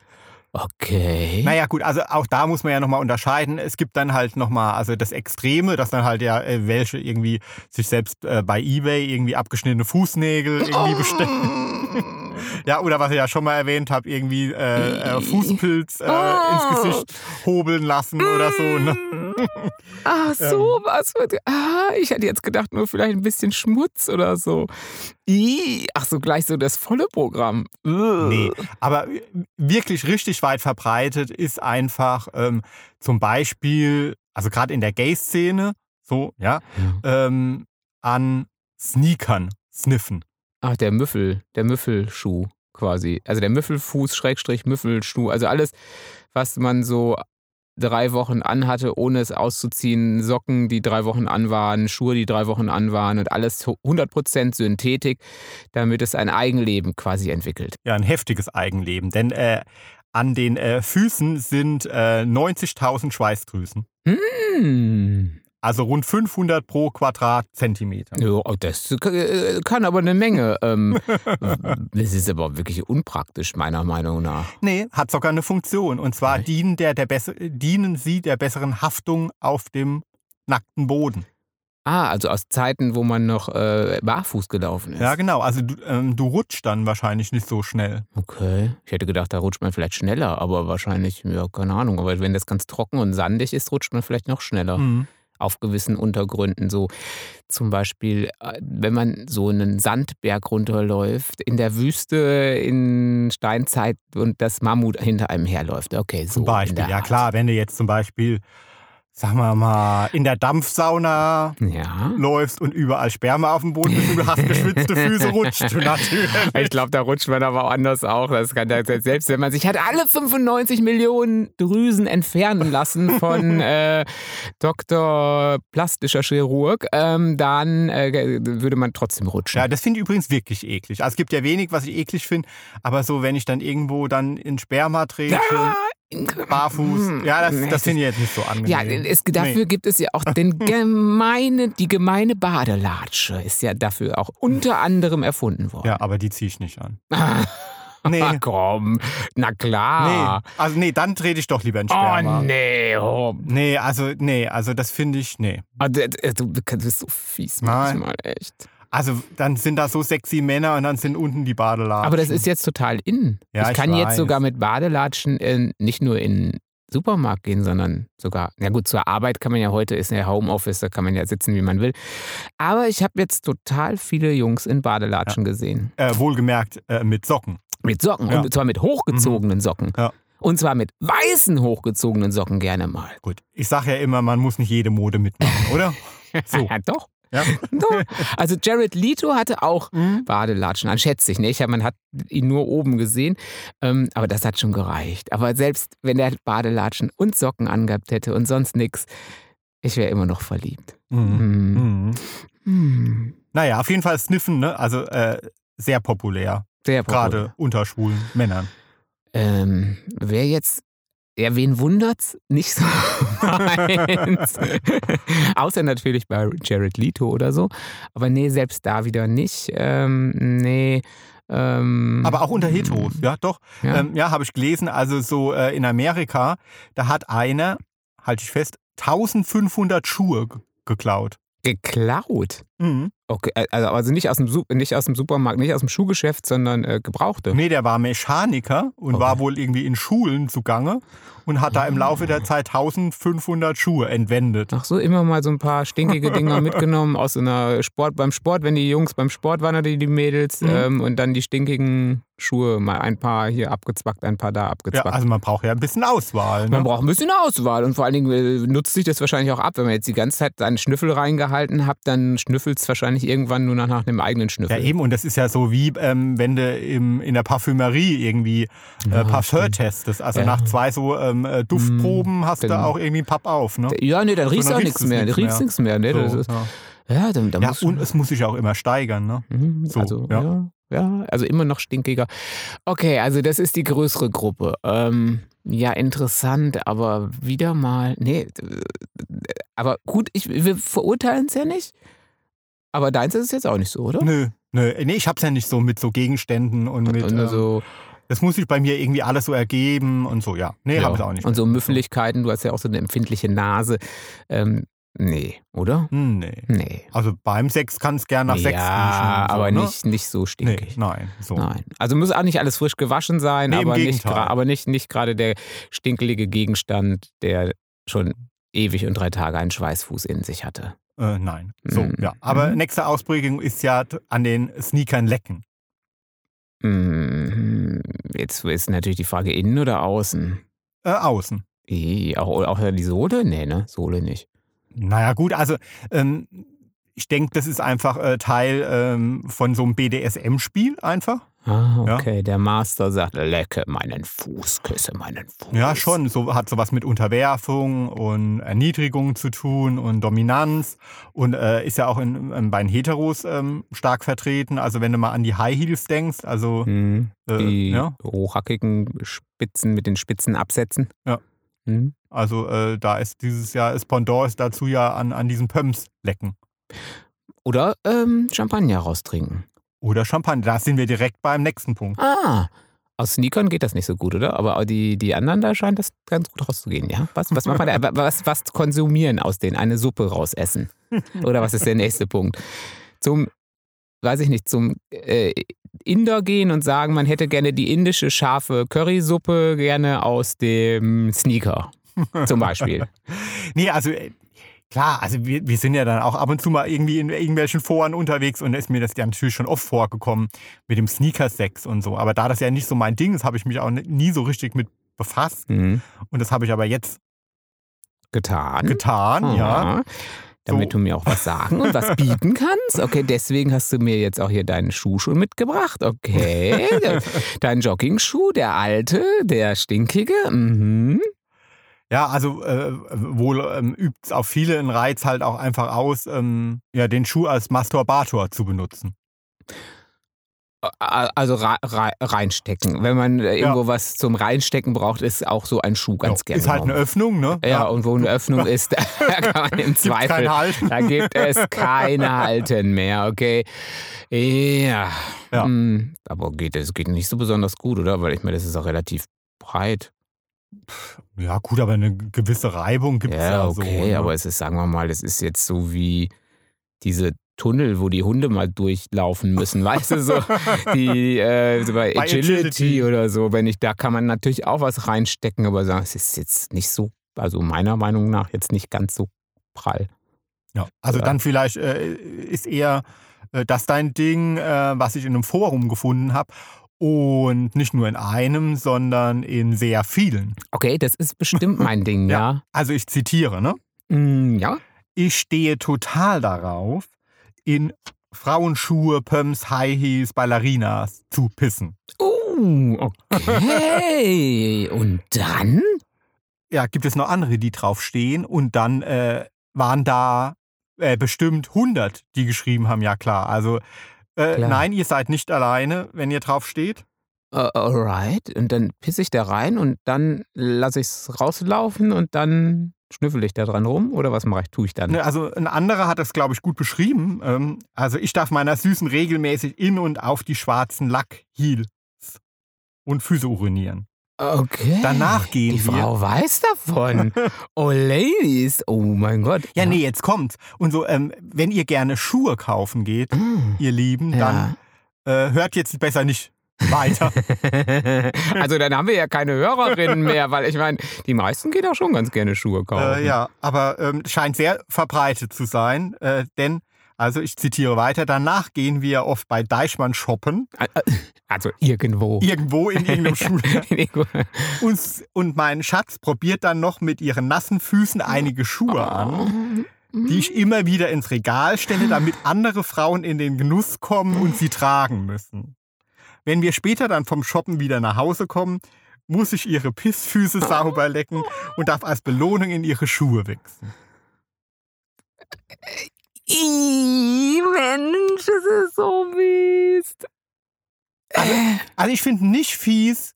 Okay. Naja, gut, also auch da muss man ja nochmal unterscheiden. Es gibt dann halt nochmal, also das Extreme, dass dann halt ja äh, welche irgendwie sich selbst äh, bei Ebay irgendwie abgeschnittene Fußnägel irgendwie bestellen. ja, oder was ich ja schon mal erwähnt habe, irgendwie äh, äh, Fußpilz äh, Oh. ins Gesicht hobeln lassen oder so. Ne? Ah, so was. Ah, ich hätte jetzt gedacht, nur vielleicht ein bisschen Schmutz oder so. Ih, ach so, gleich so das volle Programm. Nee, aber wirklich richtig weit verbreitet ist einfach ähm, zum Beispiel, also gerade in der Gay-Szene, so, ja, Ja. ähm, an Sneakern sniffen. Ach, der Müffel, der Müffelschuh quasi. Also der Müffelfuß, Schrägstrich, Müffelschuh. Also alles, was man so drei Wochen anhatte, ohne es auszuziehen. Socken, die drei Wochen an waren, Schuhe, die drei Wochen an waren und alles 100% Synthetik, damit es ein Eigenleben quasi entwickelt. Ja, ein heftiges Eigenleben. Denn äh, an den äh, Füßen sind äh, 90.000 Schweißdrüsen. Hm. Also rund 500 pro Quadratzentimeter. Ja, das äh, kann aber eine Menge. Ähm, das ist aber wirklich unpraktisch, meiner Meinung nach. Nee, hat sogar eine Funktion. Und zwar dienen, der, der dienen sie der besseren Haftung auf dem nackten Boden. Ah, also aus Zeiten, wo man noch äh, barfuß gelaufen ist. Ja, genau. Also du, ähm, du rutschst dann wahrscheinlich nicht so schnell. Okay. Ich hätte gedacht, da rutscht man vielleicht schneller, aber wahrscheinlich, ja, keine Ahnung. Aber wenn das ganz trocken und sandig ist, rutscht man vielleicht noch schneller. Mhm. Auf gewissen Untergründen. So zum Beispiel, äh, wenn man so einen Sandberg runterläuft, in der Wüste in Steinzeit und das Mammut hinter einem herläuft. Okay, so. Zum Beispiel. Ja klar, wenn du jetzt zum Beispiel, sagen wir mal, in der Dampfsauna Ja. läufst und überall Sperma auf dem Boden ist und du hast geschwitzte Füße, rutscht du natürlich. Ich glaube, da rutscht man aber auch anders auch. Das kann ja selbst wenn man sich hat alle 95 Millionen Drüsen entfernen lassen von äh, Dr. Plastischer Chirurg, ähm, dann äh, würde man trotzdem rutschen. Ja, das finde ich übrigens wirklich eklig. Also es gibt ja wenig, was ich eklig finde, aber so, wenn ich dann irgendwo dann in Sperma trete, barfuß, ja, das, das finde ich jetzt nicht so angenehm. Ja, es, dafür gibt es ja auch den gemeine, die gemeine Badelatsche ist ja dafür auch unter anderem erfunden worden. Ja, aber die ziehe ich nicht an. Nee. Nee. komm, na Nee, klar. also nee, dann trete ich doch lieber in Oh Sperma. nee, oh. Nee, also nee, also das finde ich, nee. Ah, Du du bist so fies Nein. manchmal, echt. Also dann sind da so sexy Männer und dann sind unten die Badelatschen. Aber das ist jetzt total in. Ja, ich ich kann jetzt weiß. sogar mit Badelatschen äh, nicht nur in den Supermarkt gehen, sondern sogar, na gut, zur Arbeit kann man ja heute, ist ja Homeoffice, da kann man ja sitzen, wie man will. Aber ich habe jetzt total viele Jungs in Badelatschen gesehen. äh, wohlgemerkt äh, mit Socken. Mit Socken. Ja. Und zwar mit hochgezogenen Socken. Ja. Und zwar mit weißen hochgezogenen Socken gerne mal. Gut, ich sage ja immer, man muss nicht jede Mode mitmachen, oder? So. Ja, doch. Ja. Also Jared Leto hatte auch Mhm. Badelatschen an, schätze ich nicht. Man hat ihn nur oben gesehen, ähm, aber das hat schon gereicht. Aber selbst wenn er Badelatschen und Socken angehabt hätte und sonst nichts, ich wäre immer noch verliebt. Mhm. Hm. Mhm. Hm. Naja, auf jeden Fall Sniffen, ne? Also äh, sehr populär, Sehr populär. gerade unter schwulen Männern. Ähm, wer jetzt, ja, wen wundert's? Nicht so meins. Außer natürlich bei Jared Leto oder so. Aber nee, selbst da wieder nicht. Ähm, nee. Ähm, Aber auch unter Heteros, ja, doch. Ja. Ähm, ja habe ich gelesen. Also so äh, in Amerika, da hat einer, halte ich fest, 1500 Schuhe geklaut. Geklaut. Mhm. Okay, also, also nicht, aus dem, nicht aus dem Supermarkt, nicht aus dem Schuhgeschäft, sondern äh, gebrauchte. Nee, der war Mechaniker und Okay. war wohl irgendwie in Schulen zugange und hat da im Laufe der Zeit 1500 Schuhe entwendet. Ach so, immer mal so ein paar stinkige Dinger mitgenommen aus einer Sport, beim Sport, wenn die Jungs beim Sport waren oder die Mädels Mhm. ähm, und dann die stinkigen Schuhe, mal ein paar hier abgezwackt, ein paar da Ja, abgezwackt. also man braucht ja ein bisschen Auswahl. Man Ne? braucht ein bisschen Auswahl und vor allen Dingen äh, nutzt sich das wahrscheinlich auch ab. Wenn man jetzt die ganze Zeit seinen Schnüffel reingehalten hat, dann schnüffelt es wahrscheinlich irgendwann nur noch nach einem eigenen Ja, Schnüffel. eben, und das ist ja so wie, ähm, wenn du im, in der Parfümerie irgendwie äh, Ja, Parfum testest. Also Ja. nach zwei so ähm, äh, Duftproben hast du genau. auch irgendwie einen Papp auf. Ne? Ja, nee, dann riechst du dann auch nichts mehr. Du riechst mehr. nichts mehr. Nee, das So, ist, ja. ja, dann, dann ja, und du, es muss sich auch immer steigern. Ne? Mhm, so, also, ja. ja. ja. also immer noch stinkiger. Okay, also das ist die größere Gruppe. Ähm, ja, interessant, aber wieder mal. Nee, aber gut, ich, wir verurteilen es ja nicht. Aber deins ist es jetzt auch nicht so, oder? Nö, nö. Nee, ich hab's ja nicht so mit so Gegenständen und mit. und ähm, so, das muss sich bei mir irgendwie alles so ergeben und so, ja. Nee, ja. hab ich auch nicht. Und so. Müffeligkeiten, du hast ja auch so eine empfindliche Nase. Ähm, nee, oder? Hm, nee. Nee. Also beim Sex kann es gern nach Sex riechen. ja, so, aber ne? nicht, nicht so Nee, stinkig. nein. So. Nein. Also muss auch nicht alles frisch gewaschen sein, Nee, aber, nicht, aber nicht, nicht gerade der stinkelige Gegenstand, der schon ewig und drei Tage einen Schweißfuß in sich hatte. Äh, nein. So, Mhm. ja. Aber Mhm. nächste Ausprägung ist ja an den Sneakern lecken. Mhm. Jetzt ist natürlich die Frage innen oder außen. Äh, außen. Ih, Auch, auch die Sohle? Nee, ne? Sohle nicht. Naja, gut, also ähm, ich denke, das ist einfach äh, Teil ähm, von so einem BDSM-Spiel einfach. Ah, Ja. okay. Der Master sagt, lecke meinen Fuß, küsse meinen Fuß. Ja, schon. So hat sowas mit Unterwerfung und Erniedrigung zu tun und Dominanz und äh, ist ja auch in, in, bei den Heteros ähm, stark vertreten. Also wenn du mal an die High Heels denkst, also Mhm. äh, Die ja, hochhackigen Spitzen mit den spitzen Absätzen. Ja. Mhm. also äh, da ist dieses Jahr das Pendant ist dazu ja an, an diesen Pumps lecken. Oder ähm, Champagner raustrinken. Oder Champagner. Da sind wir direkt beim nächsten Punkt. Ah, aus Sneakern geht das nicht so gut, oder? Aber die, die anderen, da scheint das ganz gut rauszugehen, ja? Was, was, macht man da, was, was konsumieren aus denen? Eine Suppe rausessen. Oder was ist der nächste Punkt? Zum, weiß ich nicht, zum äh, Inder gehen und sagen, man hätte gerne die indische scharfe Currysuppe gerne aus dem Sneaker. Zum Beispiel. Nee, also äh, klar, also wir, wir sind ja dann auch ab und zu mal irgendwie in irgendwelchen Foren unterwegs und da ist mir das ja natürlich schon oft vorgekommen mit dem Sneaker-Sex und so. Aber da das ja nicht so mein Ding ist, habe ich mich auch nie so richtig mit befasst. Mhm. Und das habe ich aber jetzt Getan. getan, ja. Aha. Damit So. du mir auch was sagen und was bieten kannst. Okay, deswegen hast du mir jetzt auch hier deinen Schuh schon mitgebracht. Okay. Dein Jogging-Schuh, der alte, der stinkige. Mhm. Ja, also äh, wohl ähm, übt es auf viele einen Reiz halt auch einfach aus, ähm, ja, den Schuh als Masturbator zu benutzen. Also rei- rei- reinstecken. Wenn man äh, irgendwo was zum Reinstecken braucht, ist auch so ein Schuh ganz Ja, gerne. Ist halt eine. Öffnung, ne? ja, und wo eine Öffnung ist, da kann man im Zweifel. Halten. Da gibt es keine Halten mehr, okay? Ja. Ja. Hm, Aber geht es geht nicht so besonders gut, oder? Weil ich meine, das ist auch relativ breit. Ja, gut, aber eine gewisse Reibung gibt es ja, Ja, so. okay, ne? aber es ist, sagen wir mal, es ist jetzt so wie diese Tunnel, wo die Hunde mal durchlaufen müssen, weißt du, so die äh, so bei, Bei Agility, Agility. oder so, wenn ich, da kann man natürlich auch was reinstecken, aber sagen, es ist jetzt nicht so, also meiner Meinung nach jetzt nicht ganz so prall. Ja, also Ja. dann vielleicht äh, ist eher äh, das dein Ding, äh, was ich in einem Forum gefunden habe. Und nicht nur in einem, sondern in sehr vielen. Okay, das ist bestimmt mein Ding, ja. Also ich zitiere, ne? Mm, ja. Ich stehe total darauf, in Frauenschuhe, Pumps, High Heels, Ballerinas zu pissen. Uh, okay. Und dann? Ja, gibt es noch andere, die drauf stehen und dann äh, waren da äh, bestimmt 100, die geschrieben haben, ja klar. Also äh, nein, ihr seid nicht alleine, wenn ihr drauf steht. Uh, alright. Und dann pisse ich da rein und dann lasse ich es rauslaufen und dann schnüffel ich da dran rum? Oder was mache ich, tue ich dann? Ne, Also ein anderer hat das, glaube ich, gut beschrieben. Ähm, also ich darf meiner Süßen regelmäßig in und auf die schwarzen Lackheels und Füße urinieren. Okay. Danach gehen Die wir. Frau weiß davon. oh, Ladies. Oh mein Gott. Ja, nee, jetzt kommt's. Und so, ähm, wenn ihr gerne Schuhe kaufen geht, Mm. ihr Lieben, dann äh, hört jetzt besser nicht weiter. also dann haben wir ja keine Hörerinnen mehr, weil ich meine, die meisten gehen auch schon ganz gerne Schuhe kaufen. äh, ja, aber ähm, scheint sehr verbreitet zu sein, äh, denn, also ich zitiere weiter, danach gehen wir oft bei Deichmann shoppen, Also irgendwo. irgendwo in irgendeinem Schuhladen. Und, und mein Schatz probiert dann noch mit ihren nassen Füßen einige Schuhe an, die ich immer wieder ins Regal stelle, damit andere Frauen in den Genuss kommen und sie tragen müssen. Wenn wir später dann vom Shoppen wieder nach Hause kommen, muss ich ihre Pissfüße sauber lecken und darf als Belohnung in ihre Schuhe wechseln. Ih, Mensch, das ist so mies. Also ich finde nicht fies,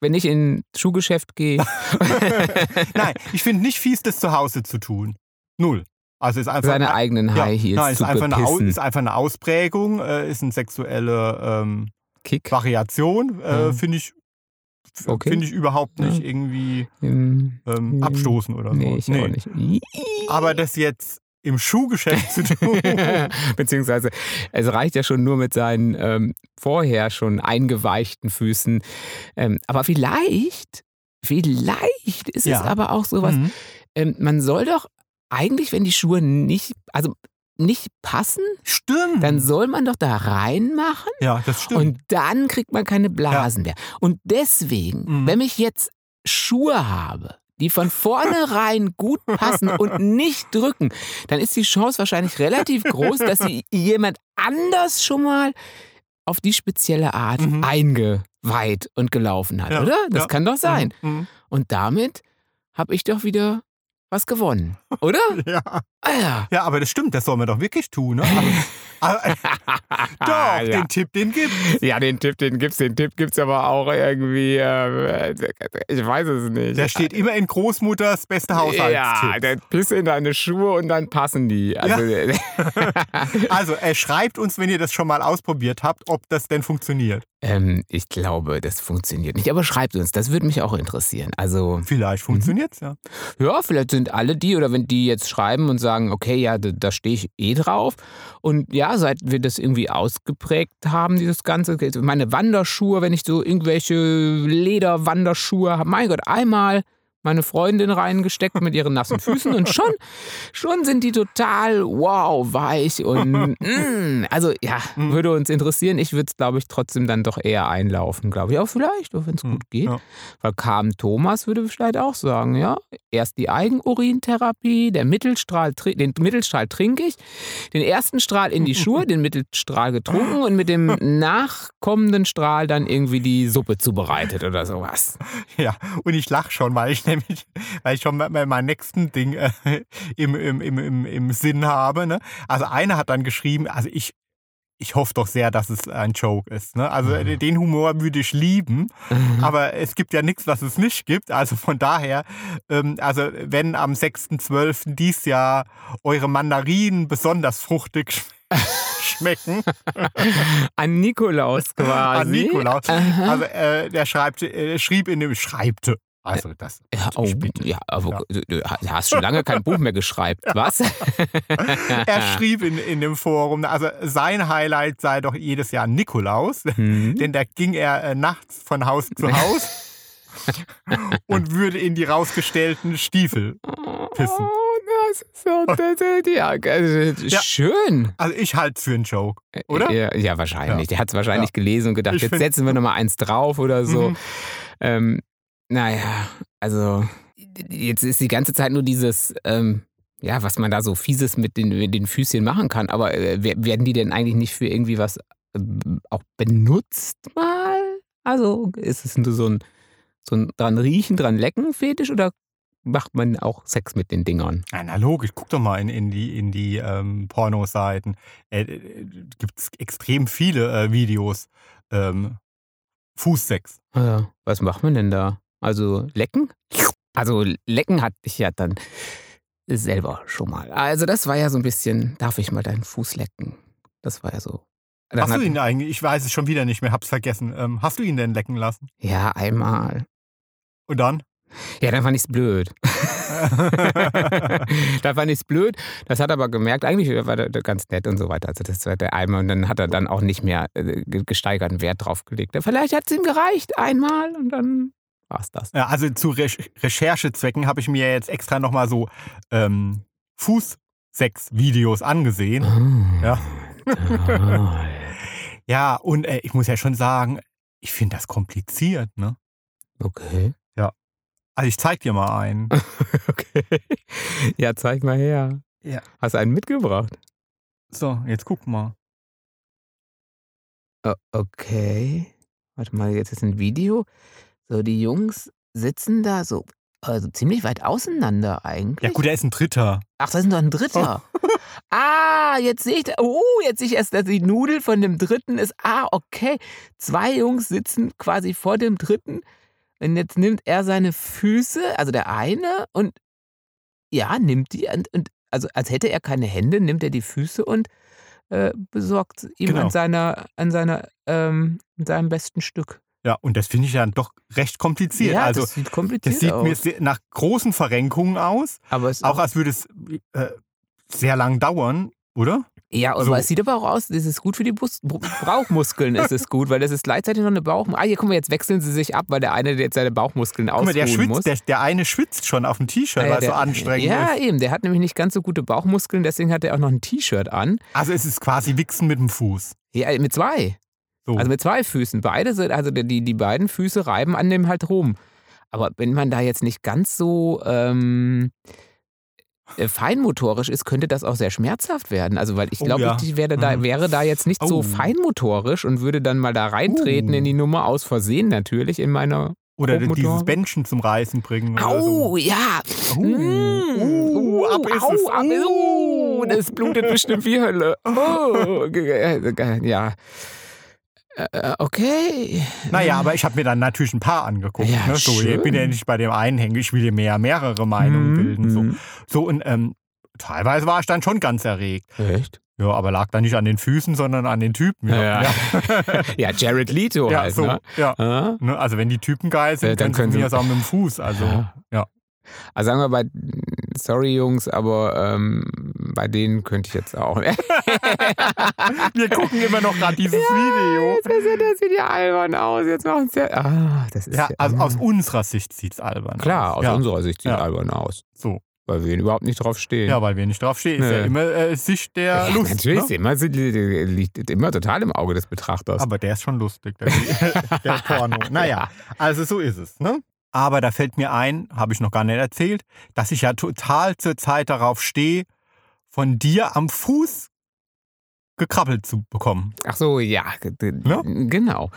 Wenn ich in ein Schuhgeschäft gehe. nein, ich finde nicht fies, das zu Hause zu tun. Null. Also ist einfach seine eigenen ja, High Heels nein, ist zu einfach, eine, ist einfach eine Ausprägung, äh, ist eine sexuelle ähm, Kick. Variation, äh, Ja. finde ich, Okay. finde ich überhaupt nicht Ja. irgendwie Hm, ähm, Nee. abstoßen oder so. Nee, ich auch nicht. Aber das jetzt im Schuhgeschäft zu tun, Beziehungsweise, es reicht ja schon nur mit seinen ähm, vorher schon eingeweichten Füßen. Ähm, aber vielleicht, vielleicht ist es Ja. aber auch sowas, Mhm. ähm, man soll doch eigentlich, wenn die Schuhe nicht, also nicht passen, stimmt. dann soll man doch da reinmachen ja, das stimmt. und dann kriegt man keine Blasen mehr. Und deswegen, Mhm. wenn ich jetzt Schuhe habe, die von vornherein gut passen und nicht drücken, dann ist die Chance wahrscheinlich relativ groß, dass sie jemand anders schon mal auf die spezielle Art Mhm. eingeweiht und gelaufen hat, Ja, oder? Das ja. kann doch sein. Mhm. Und damit habe ich doch wieder was gewonnen, oder? Ja. Ah ja. ja, aber das stimmt, das soll man doch wirklich tun. Ne? Also, doch, ja. den Tipp, den gibt's. Ja, den Tipp, den gibt's, den Tipp gibt's aber auch irgendwie, äh, ich weiß es nicht. Der steht immer in Großmutters beste ja, Haushaltstipp. der Piss in deine Schuhe und dann passen die. Also, Also, er schreibt uns, wenn ihr das schon mal ausprobiert habt, ob das denn funktioniert. ähm, ich glaube, das funktioniert nicht. Aber schreibt uns, das würde mich auch interessieren. Also, Vielleicht funktioniert's ja. ja, vielleicht sind alle die, oder wenn die jetzt schreiben und sagen, sagen, okay, ja, da, da stehe ich eh drauf. Und ja, seit wir das irgendwie ausgeprägt haben, dieses Ganze, meine Wanderschuhe, wenn ich so irgendwelche Lederwanderschuhe habe, mein Gott, einmal meine Freundin reingesteckt mit ihren nassen Füßen und schon, schon sind die total wow, weich und mm, also ja, Mhm. würde uns interessieren. Ich würde es, glaube ich, trotzdem dann doch eher einlaufen, glaube ich. Auch vielleicht, wenn es gut geht. Ja. Weil Carmen Thomas würde vielleicht auch sagen, ja, erst die Eigenurintherapie, der Mittelstrahl, den Mittelstrahl trinke ich, den ersten Strahl in die Schuhe, den Mittelstrahl getrunken und mit dem nachkommenden Strahl dann irgendwie die Suppe zubereitet oder sowas. Ja, und ich lache schon, weil ich nämlich, weil ich schon mein, mein nächsten Ding äh, im, im, im, im, im Sinn habe. Ne? Also einer hat dann geschrieben, also ich, ich hoffe doch sehr, dass es ein Joke ist. Ne? Also Mhm. den Humor würde ich lieben, aber es gibt ja nichts, was es nicht gibt. Also von daher, ähm, also wenn am 6.12. dies Jahr eure Mandarinen besonders fruchtig sch schmecken, An Nikolaus quasi. an Nikolaus, Aha. also äh, der schreibt, äh, schrieb in dem, schreibte, also das, Ja, oh, ja, aber Ja. Du, hast schon lange kein Buch mehr geschrieben, was? Er schrieb in, in dem Forum, also sein Highlight sei doch jedes Jahr Nikolaus, Hm. denn da ging er äh, nachts von Haus zu Haus und würde in die rausgestellten Stiefel pissen. Oh, das ist so, ja, also, Ja. schön. Also ich halte es für einen Joke, oder? Ja, ja wahrscheinlich. Ja. Der hat es wahrscheinlich gelesen und gedacht, Ich jetzt setzen wir nochmal eins drauf oder so. Mhm. Ähm, naja, also jetzt ist die ganze Zeit nur dieses, ähm, ja, was man da so Fieses mit den, mit den Füßchen machen kann. Aber äh, wer- werden die denn eigentlich nicht für irgendwie was ähm, auch benutzt mal? Also ist es nur so ein, so ein dran riechen, dran lecken Fetisch oder macht man auch Sex mit den Dingern? Ja, na logisch, guck doch mal in, in die, in die ähm, Pornoseiten. Äh, Gibt es extrem viele äh, Videos. Ähm, Fußsex. Ja, was macht man denn da? Also lecken? Also lecken hatte ich ja dann selber schon mal. Also das war ja so ein bisschen, darf ich mal deinen Fuß lecken? Das war ja so. Dann Hast du ihn eigentlich, ich weiß es schon wieder nicht mehr, hab's vergessen. Ähm, hast du ihn denn lecken lassen? Ja, einmal. Und dann? Ja, dann fand ich's blöd. da fand ich's blöd. Das hat er aber gemerkt, eigentlich war der ganz nett und so weiter. Also das war der einmal und dann hat er dann auch nicht mehr äh, ge- gesteigerten Wert drauf gelegt. Vielleicht hat's ihm gereicht einmal und dann war's das. Ja, also zu Re Recherchezwecken habe ich mir jetzt extra nochmal so ähm, Fußsex-Videos angesehen. Ja. Toll. Ja, und äh, ich muss ja schon sagen, ich finde das kompliziert, ne? Okay. Also ich zeig dir mal einen. Okay. Ja, zeig mal her. Ja. Hast du einen mitgebracht? So, jetzt guck mal. Okay. Warte mal, jetzt ist ein Video. So, die Jungs sitzen da so also ziemlich weit auseinander eigentlich. Ja gut, da ist ein Dritter. Ach, da ist noch ein dritter. Ah, jetzt sehe ich, da- oh, jetzt sehe ich erst, dass die Nudel von dem dritten ist. Ah, okay. Zwei Jungs sitzen quasi vor dem dritten. Und jetzt nimmt er seine Füße, also der eine, und ja, nimmt die, und, und also als hätte er keine Hände, nimmt er die Füße und äh, besorgt ihm Genau. an seiner, an seiner, ähm, an seinem besten Stück. Ja, und das finde ich dann doch recht kompliziert. ja, also das sieht kompliziert das sieht aus. mir sehr, nach großen Verrenkungen aus. aber es Auch als würde es äh, sehr lang dauern, oder? Ja, aber So. es sieht aber auch aus, das ist gut für die Bus Bauchmuskeln, ist es gut, weil das ist gleichzeitig noch eine Bauch... Ah, hier, guck mal, jetzt wechseln sie sich ab, weil der eine jetzt seine Bauchmuskeln Guck mal, der ausruhen muss. schwitzt, der, der eine schwitzt schon auf dem T-Shirt, Ah, ja, weil es so anstrengend Ja, ist. eben, der hat nämlich nicht ganz so gute Bauchmuskeln, deswegen hat er auch noch ein T-Shirt an. Also es ist quasi Wichsen mit dem Fuß. Ja, mit zwei. So. Also mit zwei Füßen. Beide sind, also die, die beiden Füße reiben an dem halt rum. Aber wenn man da jetzt nicht ganz so ähm, äh, feinmotorisch ist, könnte das auch sehr schmerzhaft werden. Also, weil ich Oh glaube, ja. ich wäre da, Mhm. wäre da jetzt nicht so Oh. feinmotorisch und würde dann mal da reintreten Uh. in die Nummer aus Versehen natürlich in meiner. Oder dieses Bändchen zum Reißen bringen. Au, so. ja. Uh, Mm. uh, ab ist au, es. ab, uh, das blutet bestimmt wie Hölle. Oh, ge- ja. Äh, Okay. Naja, aber ich habe mir dann natürlich ein paar angeguckt. Ja, ne? so, ich bin ja nicht bei dem einen hängen, ich will ja mehr mehrere Meinungen Mhm, bilden. So, mhm. so und ähm, teilweise war ich dann schon ganz erregt. Echt? Ja, aber lag dann nicht an den Füßen, sondern an den Typen. Ja, Ja. ja, Jared Leto ja halt, so. ne? Ja. Ja. Ne, also wenn die Typen geil sind, Äh, dann können sie mir das auch mit dem Fuß. Also Ja. Also sagen wir bei, sorry Jungs, aber ähm, bei denen könnte ich jetzt auch. Wir gucken immer noch gerade dieses Video. Das, ist, das sieht ja albern aus. Jetzt machen sie ja. Ah, das ist Ja, ja, also aus unserer Sicht sieht es albern Klar, aus. aus ja. unserer Sicht sieht Ja. albern aus. So. Weil wir überhaupt nicht drauf stehen. Ja, weil wir nicht drauf stehen. Ist ja Nee. immer äh, Sicht der Ja, Lust. natürlich, Ne? immer, liegt immer total im Auge des Betrachters. Aber der ist schon lustig, der, der Porno. Naja, also so ist es. Ne? Aber da fällt mir ein, habe ich noch gar nicht erzählt, dass ich ja total zur Zeit darauf stehe, von dir am Fuß gekrabbelt zu bekommen. Ach so, ja, Ja? genau.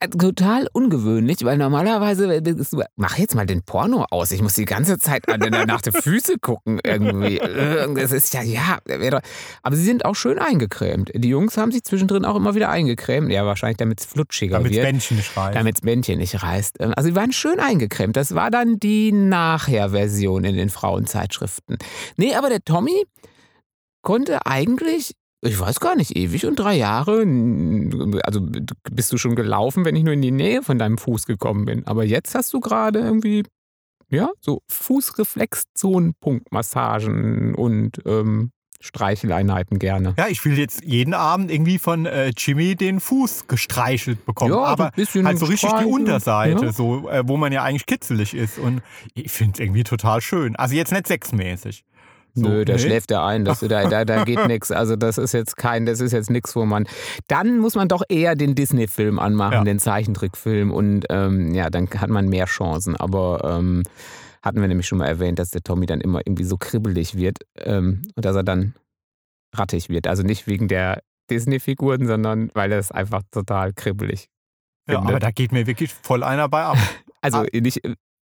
Äh, Total ungewöhnlich, weil normalerweise, äh, mach jetzt mal den Porno aus. Ich muss die ganze Zeit an- nach den Füße gucken irgendwie. Das ist ja, ja. Aber sie sind auch schön eingecremt. Die Jungs haben sich zwischendrin auch immer wieder eingecremt. Ja, wahrscheinlich damit es flutschiger Damit das wird. Bändchen nicht reißt. Damit Bändchen nicht reißt. Ähm, Also sie waren schön eingecremt. Das war dann die Nachher-Version in den Frauenzeitschriften. Nee, aber der Tommy konnte eigentlich, ich weiß gar nicht, ewig und drei Jahre, also bist du schon gelaufen, wenn ich nur in die Nähe von deinem Fuß gekommen bin. Aber jetzt hast du gerade irgendwie, ja, so Fußreflexzonenpunktmassagen und ähm, Streicheleinheiten gerne. ja, ich will jetzt jeden Abend irgendwie von äh, Jimmy den Fuß gestreichelt bekommen. Ja, aber ein bisschen halt so richtig die Unterseite, ja. so, äh, wo man ja eigentlich kitzelig ist. Und ich finde es irgendwie total schön. Also jetzt nicht sexmäßig. So, Nö, da nee. schläft er ein, das, da, da, da geht nichts. Also das ist jetzt kein, das ist jetzt nichts, wo man. Dann muss man doch eher den Disney-Film anmachen, Ja. den Zeichentrickfilm und ähm, ja, dann hat man mehr Chancen. Aber ähm, hatten wir nämlich schon mal erwähnt, dass der Tommy dann immer irgendwie so kribbelig wird ähm, und dass er dann rattig wird. Also nicht wegen der Disney-Figuren, sondern weil er es einfach total kribbelig. Ja, finde. aber da geht mir wirklich voll einer bei ab. Also Ah. nicht.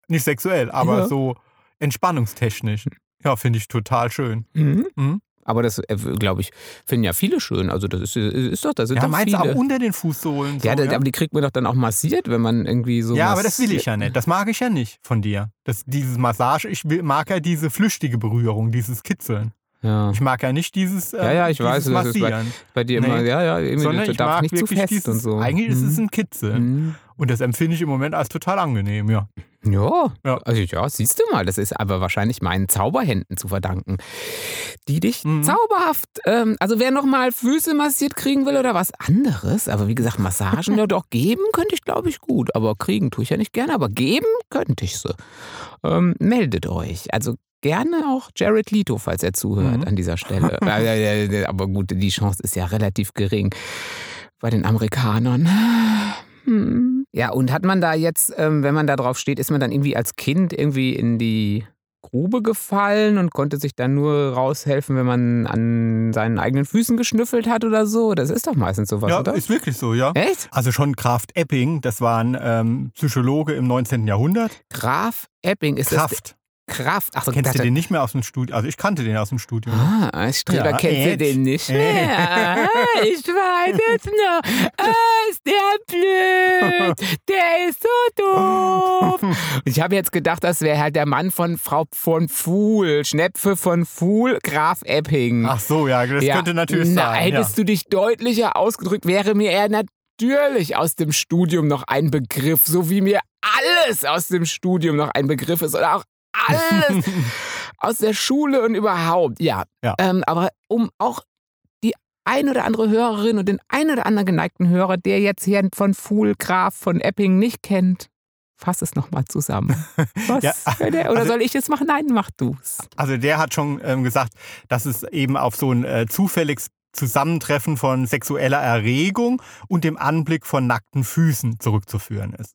Nicht sexuell, aber Ja. so entspannungstechnisch. Ja, finde ich total schön. Mhm. Mhm. Aber das, glaube ich, finden ja viele schön. Also das ist, ist doch, da sind Ja, doch meinst du viele. auch unter den Fußsohlen? So, Ja, ja? aber die kriegt man doch dann auch massiert, wenn man irgendwie so. ja, aber das will ich ja nicht. Das mag ich ja nicht von dir. Das, dieses Massage, ich mag ja diese flüchtige Berührung, dieses Kitzeln. Ja. Ich mag ja nicht dieses, ähm, Ja, ja, ich dieses weiß, das ist bei-. Bei dir Nee. immer, ja, ja, irgendwie, sondern ich mag nicht zu fest dieses, und so. eigentlich ist es Mhm. ein Kitzeln. Mhm. Und das empfinde ich im Moment als total angenehm, ja. Ja, Ja. also ja, siehst du mal, das ist aber wahrscheinlich meinen Zauberhänden zu verdanken, die dich Mhm. zauberhaft, ähm, also wer nochmal Füße massiert kriegen will oder was anderes, aber wie gesagt, Massagen ja doch geben könnte ich glaube ich gut, aber kriegen tue ich ja nicht gerne, aber geben könnte ich sie. Ähm, meldet euch, also gerne auch Jared Leto, falls er zuhört Mhm. an dieser Stelle. Aber gut, die Chance ist ja relativ gering bei den Amerikanern. Hm. Ja, und hat man da jetzt, ähm, wenn man da drauf steht, ist man dann irgendwie als Kind irgendwie in die Grube gefallen und konnte sich dann nur raushelfen, wenn man an seinen eigenen Füßen geschnüffelt hat oder so? Das ist doch meistens sowas, ja, oder? ist wirklich so, ja. Echt? Also schon Kraft Epping, das war ein ähm, Psychologe im 19. Jahrhundert. Graf Epping ist Kraft. Kraft. Ach Kennst du den nicht mehr aus dem Studio? Also ich kannte den aus dem Studio. Ah, Streber Ja, kennst du Edge. den nicht Edge. mehr. Ah, Ich weiß jetzt noch. Ah, ist der blöd. Der ist so doof. Ich habe jetzt gedacht, das wäre halt der Mann von Frau von Fuhl. Schnepfe von Fuhl, Graf Epping. Ach so, ja, das Ja, könnte natürlich na, sein. Ja. Hättest du dich deutlicher ausgedrückt, wäre mir er natürlich aus dem Studium noch ein Begriff, so wie mir alles aus dem Studium noch ein Begriff ist oder auch alles aus der Schule und überhaupt. Ja, Ja. Ähm, aber um auch die ein oder andere Hörerin und den ein oder anderen geneigten Hörer, der jetzt hier von Fuhl Graf von Epping nicht kennt, fass es nochmal zusammen. Was? Ja, oder also- soll ich es machen? Nein, mach du's. Also der hat schon ähm, gesagt, dass es eben auf so ein äh, zufälliges Zusammentreffen von sexueller Erregung und dem Anblick von nackten Füßen zurückzuführen ist.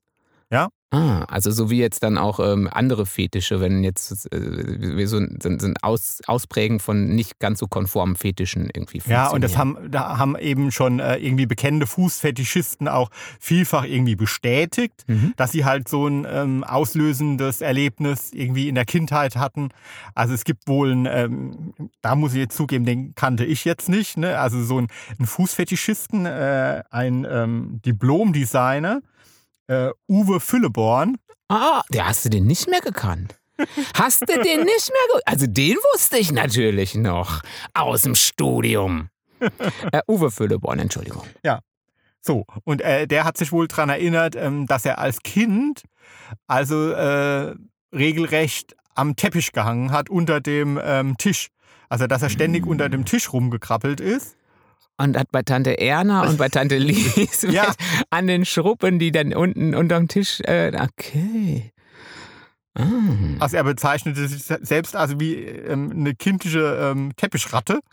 Ah, also so wie jetzt dann auch ähm, andere Fetische, wenn jetzt äh, so ein, so ein Aus, Ausprägen von nicht ganz so konformen Fetischen irgendwie Ja, und das haben, da haben eben schon äh, irgendwie bekennende Fußfetischisten auch vielfach irgendwie bestätigt, Mhm. dass sie halt so ein ähm, auslösendes Erlebnis irgendwie in der Kindheit hatten. Also es gibt wohl, ein, ähm, da muss ich jetzt zugeben, den kannte ich jetzt nicht, ne? also so ein, ein Fußfetischisten, äh, ein ähm, Diplom-Designer, äh, Uwe Fülleborn. Ah, der hast du den nicht mehr gekannt. Hast du den nicht mehr ge Also den wusste ich natürlich noch. Aus dem Studium. äh, Uwe Fülleborn, Entschuldigung. So, und äh, der hat sich wohl daran erinnert, ähm, dass er als Kind also äh, regelrecht am Teppich gehangen hat unter dem ähm, Tisch. Also dass er ständig Mm. unter dem Tisch rumgekrabbelt ist. Und hat bei Tante Erna und bei Tante Lisbeth Ja. an den Schruppen, die dann unten unterm Tisch. Äh, okay. Ah. Also er bezeichnete sich se- selbst also wie ähm, eine kindliche ähm, Teppichratte.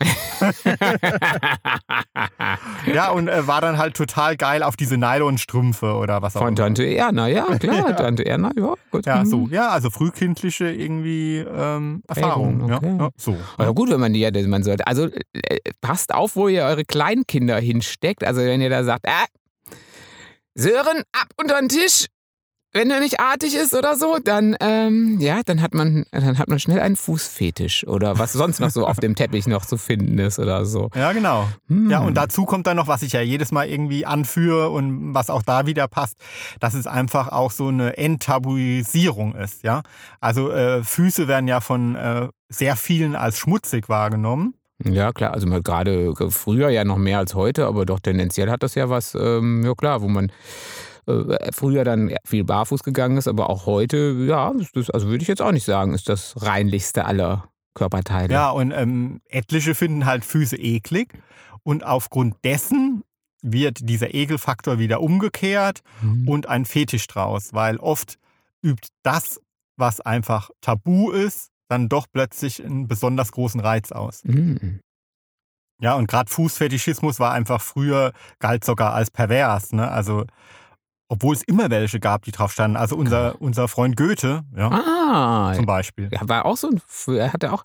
Ja, und äh, war dann halt total geil auf diese Nylonstrümpfe oder was auch Von immer. Tante Erna, ja, klar. Tante Erna, ja, gut. Ja, mhm. so, ja, also frühkindliche irgendwie ähm, Erfahrungen. Ja, okay. ja, so. Ja, gut, wenn man die ja, man sollte. Also äh, passt auf, wo ihr eure Kleinkinder hinsteckt. Also wenn ihr da sagt, äh, Sören, ab unter den Tisch. Wenn er nicht artig ist oder so, dann, ähm, ja, dann hat man, dann hat man schnell einen Fußfetisch oder was sonst noch so auf dem Teppich noch zu finden ist oder so. Ja, genau. Hm. Ja, und dazu kommt dann noch, was ich ja jedes Mal irgendwie anführe und was auch da wieder passt, dass es einfach auch so eine Enttabuisierung ist, ja. Also äh, Füße werden ja von äh, sehr vielen als schmutzig wahrgenommen. Ja, klar, also gerade früher ja noch mehr als heute, aber doch tendenziell hat das ja was, ähm, ja klar, wo man äh, früher dann viel barfuß gegangen ist, aber auch heute, ja, das, also würde ich jetzt auch nicht sagen, ist das reinlichste aller Körperteile. Ja, und ähm, etliche finden halt Füße eklig und aufgrund dessen wird dieser Ekelfaktor wieder umgekehrt Mhm. und ein Fetisch draus, weil oft übt das, was einfach tabu ist, dann doch plötzlich einen besonders großen Reiz aus. Mhm. Ja, und gerade Fußfetischismus war einfach früher, galt sogar als pervers. Ne? Also, obwohl es immer welche gab, die drauf standen. Also unser, unser Freund Goethe, ja, Ah, zum Beispiel. er war auch so ein, er hatte auch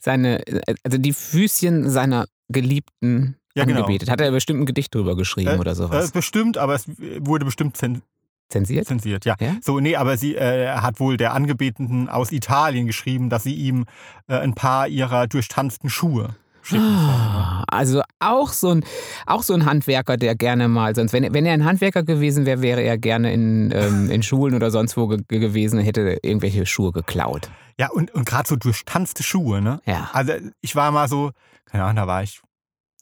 seine, also die Füßchen seiner Geliebten Ja, genau. angebetet. Hat er bestimmt ein Gedicht drüber geschrieben Äh, oder Äh, sowas? bestimmt, aber es wurde bestimmt zen Zensiert? zensiert, ja. Ja? So, nee, aber sie äh, hat wohl der Angebeteten aus Italien geschrieben, dass sie ihm äh, ein paar ihrer durchtanzten Schuhe ne? Ah, also auch so ein, auch so ein Handwerker, der gerne mal, sonst wenn, wenn er ein Handwerker gewesen wäre, wäre er gerne in, ähm, in Schulen oder sonst wo ge gewesen und hätte irgendwelche Schuhe geklaut. Ja, und, und gerade so durchtanzte Schuhe, ne? Ja. Also ich war mal so, keine Ahnung, da war ich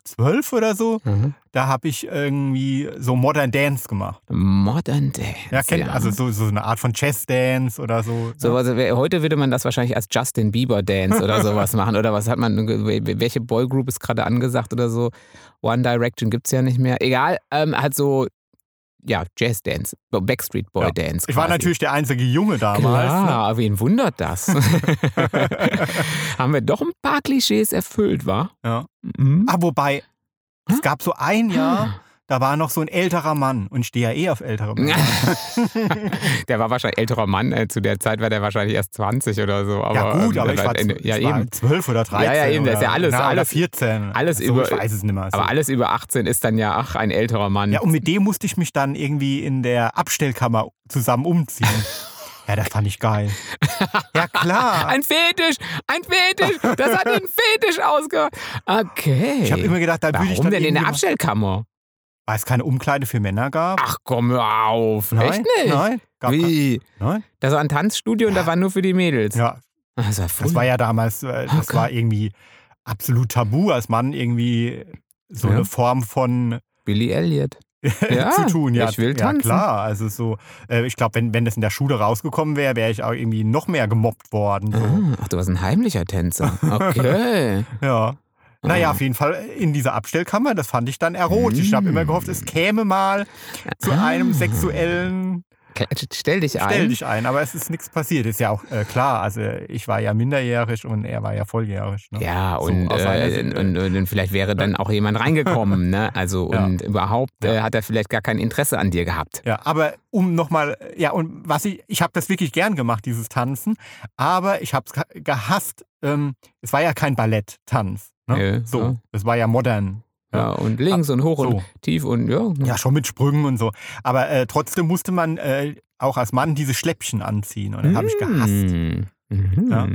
zwölf oder so, Mhm. da habe ich irgendwie so Modern Dance gemacht. Modern Dance. Ja, kennt, also so, so eine Art von Jazz Dance oder so. So, wer- heute würde man das wahrscheinlich als Justin Bieber Dance oder sowas machen. Oder was hat man, welche Boygroup ist gerade angesagt oder so? One Direction gibt es ja nicht mehr. Egal, ähm, halt so, ja, Jazz Dance, Backstreet Boy Ja. Dance. Ich war quasi. natürlich der einzige Junge damals. Ne? Klar, wen wundert das? Haben wir doch ein paar Klischees erfüllt, wa? Ja. Mhm. Ah, wobei, es gab so ein Jahr, da war noch so ein älterer Mann und ich stehe ja eh auf ältere Männer. der war wahrscheinlich älterer Mann. Äh, zu der Zeit war der wahrscheinlich erst 20 oder so. Aber, ja gut, ähm, aber ich war, Ende- ja, eben. 12 oder 13. Ja, ja, eben, das ist ja alles- na, alles- 14. alles so, über- Ich weiß es nicht mehr. So. Aber alles über 18 ist dann ja, ach, ein älterer Mann. Ja, und mit dem musste ich mich dann irgendwie in der Abstellkammer zusammen umziehen. Ja, das fand ich geil. Ja, klar. Ein Fetisch, ein Fetisch, das hat den Fetisch ausgehört. Okay. Ich habe immer gedacht, da würde ich Warum dann denn in der Abstellkammer? Weil es keine Umkleide für Männer gab. Ach komm, hör auf. nein, Echt nicht? Nein. Gab Wie? Nein. Das war ein Tanzstudio und da war nur für die Mädels. Ja, Ach, Das war, das war ja damals, äh, das Okay. war irgendwie absolut tabu, als Mann irgendwie so Ja. eine Form von Billy Elliot. Ja, zu tun. Ja, ich will ja tanzen. klar. Also so, äh, ich glaube, wenn, wenn das in der Schule rausgekommen wäre, wäre ich auch irgendwie noch mehr gemobbt worden. So. Ah, ach, du warst ein heimlicher Tänzer. Okay. Ja. Naja, Ah. auf jeden Fall in dieser Abstellkammer, das fand ich dann erotisch. Ich habe immer gehofft, es käme mal zu Ah. einem sexuellen Stell dich ein. Stell dich ein, aber es ist nichts passiert. Ist ja auch äh, klar. Also ich war ja minderjährig und er war ja volljährig. Ne? Ja, So, und, äh, und, und, und vielleicht wäre dann auch jemand reingekommen, ne? Also Ja. und überhaupt Ja. äh, hat er vielleicht gar kein Interesse an dir gehabt. Ja, aber um nochmal, ja, und was ich, ich habe das wirklich gern gemacht, dieses Tanzen, aber ich habe es gehasst. Ähm, es war ja kein Balletttanz. Ne? Ja, so, ja. es war ja modern. Ja, und links und hoch so. und tief und ja. Ja, schon mit Sprüngen und so. Aber äh, trotzdem musste man äh, auch als Mann diese Schläppchen anziehen. Und das habe ich gehasst. Mm. Mhm. Ja.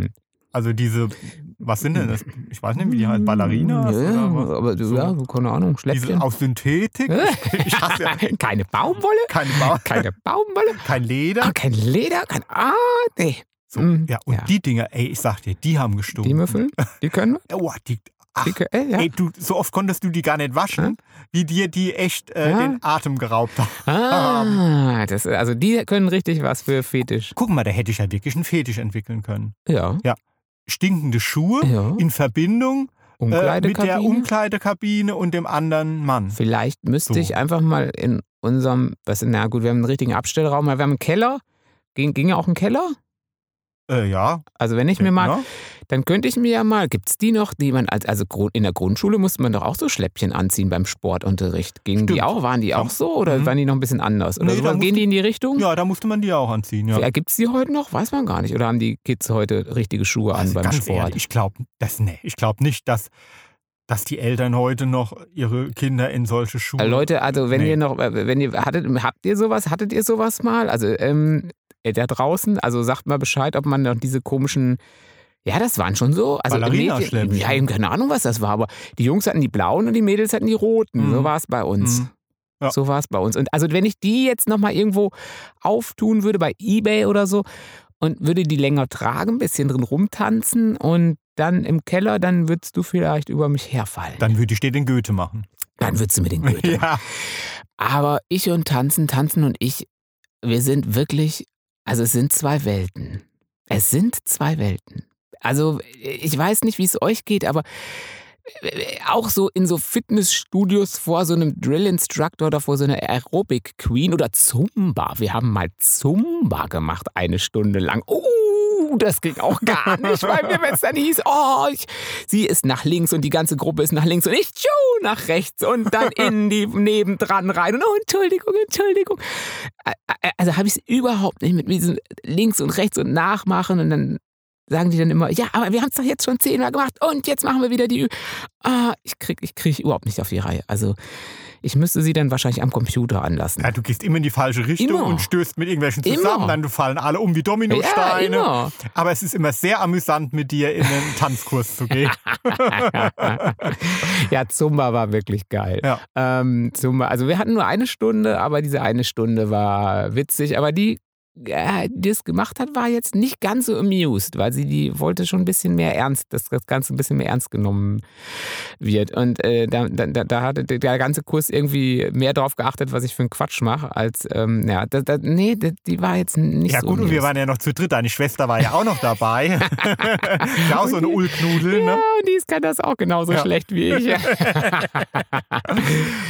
Also diese, was sind denn das? Ich weiß nicht, wie die heißen, Ballerinas? Ja, oder was? aber du, So. ja, keine Ahnung, Diese Schläppchen. aus Synthetik? Ja Keine Baumwolle? keine Bau Keine Baumwolle? kein Leder. Ah, kein Leder? Kein. Ah, nee. So, Mm, ja, und ja. die Dinger, ey, ich sag dir, die haben gestunken. Die Müffel? Die können wir? Oh, die, Kö- äh, ja. Ey, du, so oft konntest du die gar nicht waschen, wie dir die echt äh, Ja. den Atem geraubt haben. Ah, das, also die können richtig was für Fetisch. Guck mal, da hätte ich ja wirklich einen Fetisch entwickeln können. Ja. Stinkende Schuhe ja. in Verbindung äh, mit der Umkleidekabine. Und dem anderen Mann. Vielleicht müsste So. ich einfach mal in unserem, was, na gut, wir haben einen richtigen Abstellraum, wir haben einen Keller. Ging, ging auch ein Keller? Äh, ja. Also wenn ich mir mal, ja. Dann könnte ich mir ja mal, gibt es die noch, die man, als, also in der Grundschule musste man doch auch so Schläppchen anziehen beim Sportunterricht. Gingen die Stimmt. auch, waren die auch so oder Mhm. waren die noch ein bisschen anders? Oder Nee, so, gehen die in die Richtung? Ja, da musste man die auch anziehen. Ja. Gibt es die heute noch? Weiß man gar nicht. Oder haben die Kids heute richtige Schuhe an Also beim ganz Sport? ehrlich, ich glaube das, nee, ich glaub nicht, dass, dass die Eltern heute noch ihre Kinder in solche Schuhe. Äh, Leute, also wenn Nee. ihr noch, äh, wenn ihr, hattet, habt ihr sowas, hattet ihr sowas mal? Also, ähm, äh, da draußen, also sagt mal Bescheid, ob man noch diese komischen, ja, das waren schon so. Also Ballerinaschläppchen. Ja, eben keine Ahnung, was das war, aber die Jungs hatten die blauen und die Mädels hatten die roten. Mhm. So war es bei uns. Mhm. Ja. So war es bei uns. Und also wenn ich die jetzt nochmal irgendwo auftun würde bei Ebay oder so und würde die länger tragen, ein bisschen drin rumtanzen und dann im Keller, dann würdest du vielleicht über mich herfallen. Dann würde ich dir den Goethe machen. Dann würdest du mir den Goethe Ja. aber ich und Tanzen, Tanzen und ich, wir sind wirklich, also es sind zwei Welten. Es sind zwei Welten. Also ich weiß nicht, wie es euch geht, aber äh, auch so in so Fitnessstudios vor so einem Drill Instructor oder vor so einer Aerobic Queen oder Zumba. Wir haben mal Zumba gemacht, eine Stunde lang. Oh, das ging auch gar nicht bei mir, wenn es dann hieß, oh, ich, sie ist nach links und die ganze Gruppe ist nach links und ich tschu, nach rechts und dann in die nebendran rein und oh, Entschuldigung, Entschuldigung. Also habe ich es überhaupt nicht mit diesem links und rechts und nachmachen und dann sagen die dann immer, ja, aber wir haben es doch jetzt schon zehnmal gemacht und jetzt machen wir wieder die Ü Ah, ich krieg, ich krieg überhaupt nicht auf die Reihe. Also ich müsste sie dann wahrscheinlich am Computer anlassen. ja, du gehst immer in die falsche Richtung Immer. und stößt mit irgendwelchen Immer. zusammen, dann fallen alle um wie Dominosteine. immer. Aber es ist immer sehr amüsant, mit dir in einen Tanzkurs zu gehen. ja, Zumba war wirklich geil. Ja. Ähm, Zumba, also wir hatten nur eine Stunde, aber diese eine Stunde war witzig. Aber die, äh, die es gemacht hat, war jetzt nicht ganz so amused, weil sie die wollte schon ein bisschen mehr ernst, dass das Ganze ein bisschen mehr ernst genommen wird. Und äh, da, da, da hatte der ganze Kurs irgendwie mehr darauf geachtet, was ich für einen Quatsch mache, als, ähm, ja, da, da, nee, die, war jetzt nicht Ja so gut, und wir waren ja noch zu dritt. Deine Schwester war ja auch noch dabei. ja, auch so eine Ulknudel, Ja, ne? und die kann das auch genauso Ja. schlecht wie ich.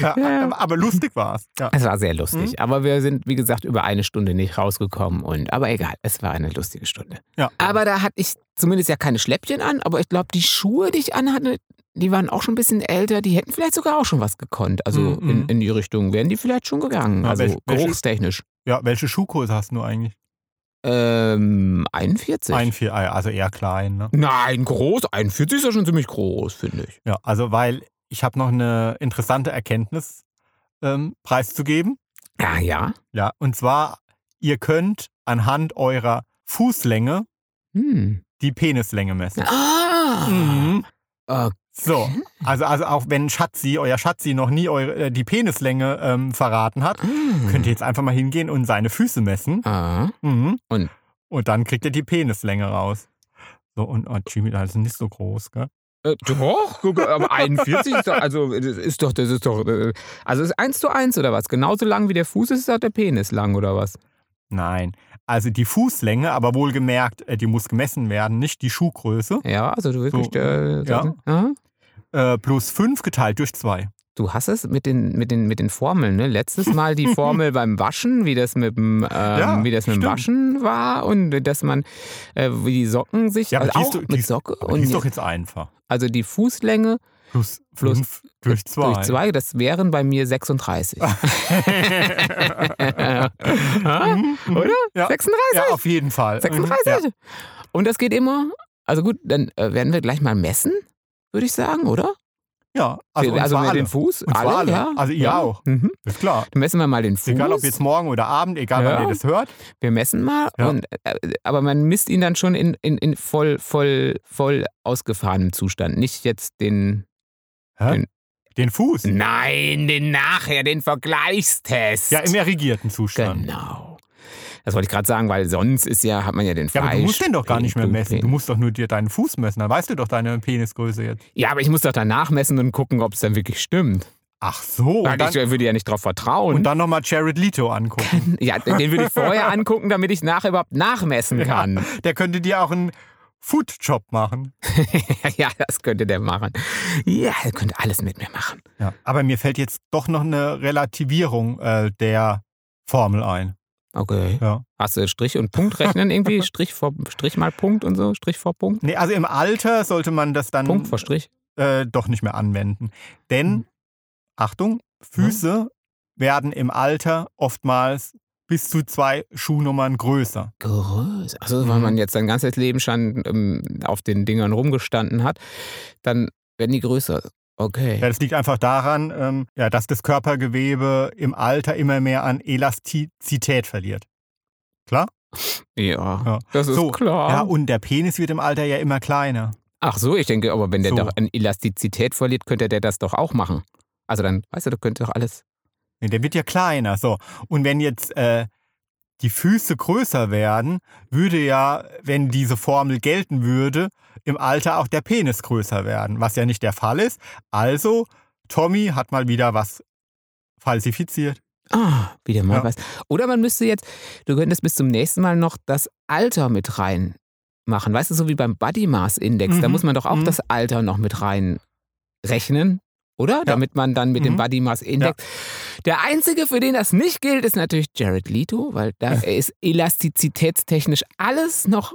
Ja, Ja. Aber lustig war's. Ja. Es war sehr lustig, Mhm. aber wir sind, wie gesagt, über eine Stunde nicht rausgekommen. Und, aber egal, es war eine lustige Stunde. Ja. Aber da hatte ich zumindest ja keine Schläppchen an, aber ich glaube, die Schuhe, die ich anhatte, die waren auch schon ein bisschen älter, die hätten vielleicht sogar auch schon was gekonnt. Also Mhm. in, in die Richtung wären die vielleicht schon gegangen. Ja, also welche- geruchstechnisch. ja, welche Schuhkurse hast du eigentlich? Ähm, 41. Ein, vier, ah ja, also eher klein, ne? Nein, groß. 41 ist ja schon ziemlich groß, finde ich. Ja, also weil ich habe noch eine interessante Erkenntnis ähm, preiszugeben. Ja, ja. Ja, und zwar, ihr könnt anhand eurer Fußlänge Hm. die Penislänge messen. Ah. Mhm. Okay. So, also, also auch wenn Schatzi, euer Schatzi noch nie eure, äh, die Penislänge ähm, verraten hat, Hm. könnt ihr jetzt einfach mal hingehen und seine Füße messen. Ah. Mhm. Und? Und dann kriegt ihr die Penislänge raus. So, und oh, Jimmy, das ist nicht so groß, gell? Äh, doch, guck, aber 41 ist doch, also das ist doch, das ist doch, äh, also ist 1 zu 1 oder was? Genauso lang wie der Fuß ist, ist auch der Penis lang oder was? Nein. Also die Fußlänge, aber wohlgemerkt, äh, die muss gemessen werden, nicht die Schuhgröße. Ja, also du wirklich, So, äh, ja. Aha. Äh, plus 5 geteilt durch 2. Du hast es mit den, mit den, mit den Formeln, ne? Letztes Mal die Formel beim Waschen, wie das mit dem, ähm, Ja, wie das mit dem. Waschen war und dass man, äh, wie die Socken sich, Ja, also auch ist mit ist- Socke die ist doch jetzt einfach. also die Fußlänge Plus Plus 5 durch 2. durch zwei, das wären bei mir 36. Oder? Ja. 36? ja, auf jeden Fall. 36? Ja. Und das geht immer. Also gut, dann äh, werden wir gleich mal messen, würde ich sagen, oder? ja, also, und also mit alle. den Fuß. Und zwar alle. ja. Also ihr ja. auch. Mhm. Ist klar. Dann messen wir mal den Fuß. Egal ob jetzt morgen oder Abend, egal Ja. wann ihr das hört. Wir messen mal. Ja. Und, äh, aber man misst ihn dann schon in, in, in voll, voll, voll ausgefahrenem Zustand. Nicht jetzt den. Hä? Den- Den Fuß. Nein, den nachher, den Vergleichstest. Ja, im erregierten Zustand. Genau. Das wollte ich gerade sagen, weil sonst ist ja, hat man ja den Ja, Fleisch. aber du musst den doch gar nicht mehr messen. Du musst doch nur dir deinen Fuß messen. Dann weißt du doch deine Penisgröße jetzt. Ja, aber ich muss doch danach messen und gucken, ob es dann wirklich stimmt. Ach so. Weil dann, ich würde ja nicht drauf vertrauen. und dann nochmal Jared Leto angucken. ja, den würde ich vorher angucken, damit ich nachher überhaupt nachmessen kann. Der könnte dir auch einen Foodjob machen. Ja, das könnte der machen. Ja, er könnte alles mit mir machen. Ja. Aber mir fällt jetzt doch noch eine Relativierung äh, der Formel ein. Okay. Ja. Hast du Strich und Punkt rechnen irgendwie? Strich vor Strich mal Punkt und so? Strich vor Punkt? Nee, also im Alter sollte man das dann Punkt vor Strich? äh, doch nicht mehr anwenden. Denn, Hm. Achtung, Füße werden im Alter oftmals bis zu zwei Schuhnummern größer. Größer. Also, wenn Mhm. man jetzt sein ganzes Leben schon ähm, auf den Dingern rumgestanden hat, dann werden die größer. Okay. Ja, das liegt einfach daran, ähm, ja, dass das Körpergewebe im Alter immer mehr an Elastizität verliert. Klar? Ja, Ja. das ist So, klar. Ja, und der Penis wird im Alter ja immer kleiner. Ach so, ich denke, aber wenn der So. doch an Elastizität verliert, könnte der das doch auch machen. Also dann, weißt du, du könntest doch alles. Nee, der wird ja kleiner. So. Und wenn jetzt äh, die Füße größer werden, würde ja, wenn diese Formel gelten würde, im Alter auch der Penis größer werden, was ja nicht der Fall ist. Also, Tommy hat mal wieder was falsifiziert. Ah, wieder mal Ja. was. Oder man müsste jetzt, du könntest bis zum nächsten Mal noch das Alter mit rein machen. Weißt du, so wie beim Body Mass Index, da Mhm, muss man doch auch mhm. das Alter noch mit rein rechnen. Oder? Damit man dann mit dem Mhm. Body Mass Index. Der einzige, für den das nicht gilt, ist natürlich Jared Leto, weil da ist elastizitätstechnisch alles noch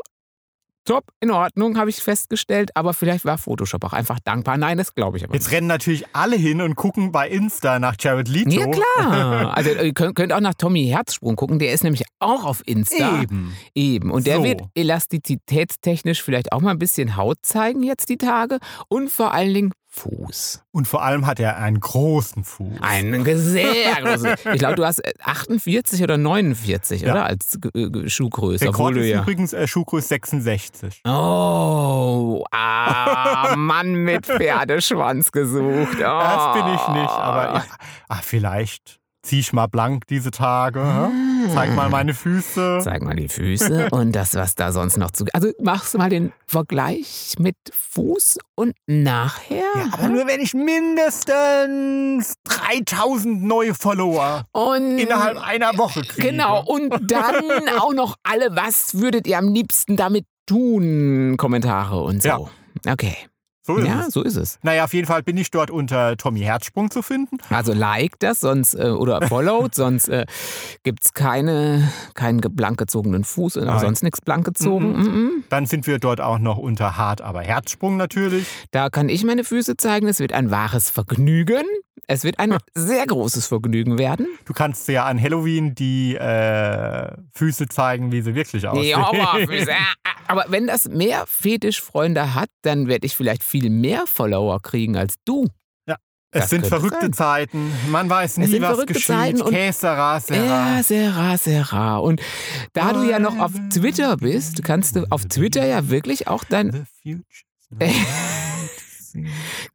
top in Ordnung, habe ich festgestellt. Aber vielleicht war Photoshop auch einfach dankbar. Nein, das glaube ich aber Jetzt rennen natürlich alle hin und gucken bei Insta nach Jared Leto. Ja, klar. Also ihr könnt, könnt auch nach Tommy Herzsprung gucken. Der ist nämlich auch auf Insta. Eben. Eben. Und der So. wird elastizitätstechnisch vielleicht auch mal ein bisschen Haut zeigen jetzt die Tage. Und vor allen Dingen Fuß. Und vor allem hat er einen großen Fuß. Einen sehr großen. Ich glaube, du hast äh, 48 oder 49, Ja. oder? Als äh, äh, Schuhgröße. Rekord ist ja. übrigens äh, Schuhgröße 66. Oh, ah, Mann mit Pferdeschwanz gesucht. Oh. Das bin ich nicht, aber ja, ah, vielleicht zieh ich mal blank diese Tage. hä? Zeig mal meine Füße. Zeig mal die Füße und das, was da sonst noch zu. Also machst du mal den Vergleich mit Fuß und nachher. Ja, aber nur wenn ich mindestens 3000 neue Follower und innerhalb einer Woche kriege. Genau, und dann auch noch alle, was würdet ihr am liebsten damit tun? Kommentare und so. Ja. Okay. So ist Ja, es. so ist es. Naja, auf jeden Fall bin ich dort unter Tommy Herzsprung zu finden. Also like das sonst äh, oder followt, sonst äh, gibt es keine, keinen blank gezogenen Fuß oder Nein. sonst nichts blank gezogen. Mhm. Dann sind wir dort auch noch unter Hart, aber Herzsprung natürlich. Da kann ich meine Füße zeigen. Es wird ein wahres Vergnügen. Es wird ein sehr großes Vergnügen werden. Du kannst ja an Halloween die äh, Füße zeigen, wie sie wirklich aussehen. Ja, aber, Füße, äh, aber wenn das mehr Fetischfreunde hat, dann werde ich vielleicht viel mehr Follower kriegen als du. es das sind könnte verrückte sein. Zeiten. Man weiß nie, sind was geschieht. Käsera, Sera. Ja, sehr rar. Und da du ja noch auf Twitter bist, kannst du auf Twitter ja wirklich auch dein The.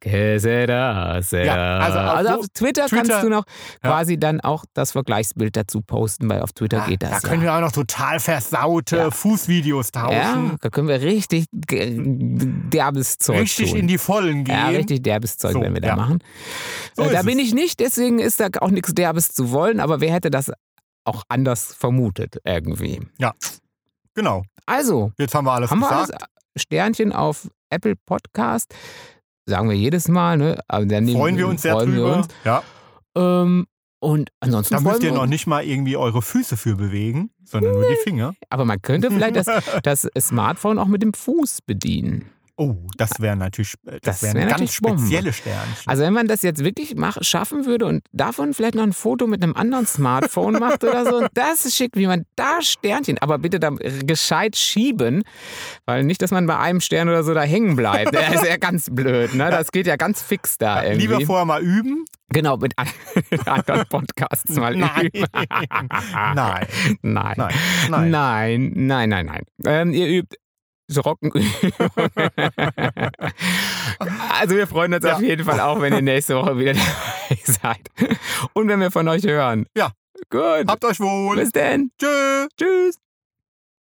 Que sera, sera. Ja, also auf also auf Twitter, Twitter- kannst du noch Ja. quasi dann auch das Vergleichsbild dazu posten, weil auf Twitter geht das. Ah, Da können ja. wir auch noch total versaute Ja. Fußvideos ja, tauschen. da können wir richtig derbes Zeug richtig tun. in die Vollen gehen. Ja, richtig derbes Zeug So, werden wir da ja. machen. So äh, da bin ich nicht, deswegen ist da auch nichts Derbes zu wollen, aber wer hätte das auch anders vermutet irgendwie. Genau. Also, Jetzt haben wir alles haben wir gesagt. alles Sternchen auf Apple Podcast. Sagen wir jedes Mal, ne? Aber dann freuen wir uns sehr freuen wir drüber. uns. Ja. Ähm, und ansonsten Da müsst ihr wir noch nicht mal irgendwie eure Füße für bewegen, sondern nur die Finger. Aber man könnte vielleicht das, das Smartphone auch mit dem Fuß bedienen. Oh, das wäre natürlich, äh, das Das wären wär ganz natürlich spezielle Sternchen. Also wenn man das jetzt wirklich mach, schaffen würde und davon vielleicht noch ein Foto mit einem anderen Smartphone macht oder so, das ist schick, wie man da Sternchen, aber bitte da gescheit schieben, weil nicht, dass man bei einem Stern oder so da hängen bleibt. Das ist ja ganz blöd, ne? Das geht ja ganz fix da irgendwie. Lieber vorher mal üben. genau, mit an- anderen Podcasts mal. Nein. Nein. Nein. Nein. Nein, nein, nein, nein. Ähm, ihr übt so Rockenübungen. also wir freuen uns Ja. auf jeden Fall auch, wenn ihr nächste Woche wieder dabei seid. Und wenn wir von euch hören. Ja. Gut. Habt euch wohl. Bis denn. Tschö. Tschüss.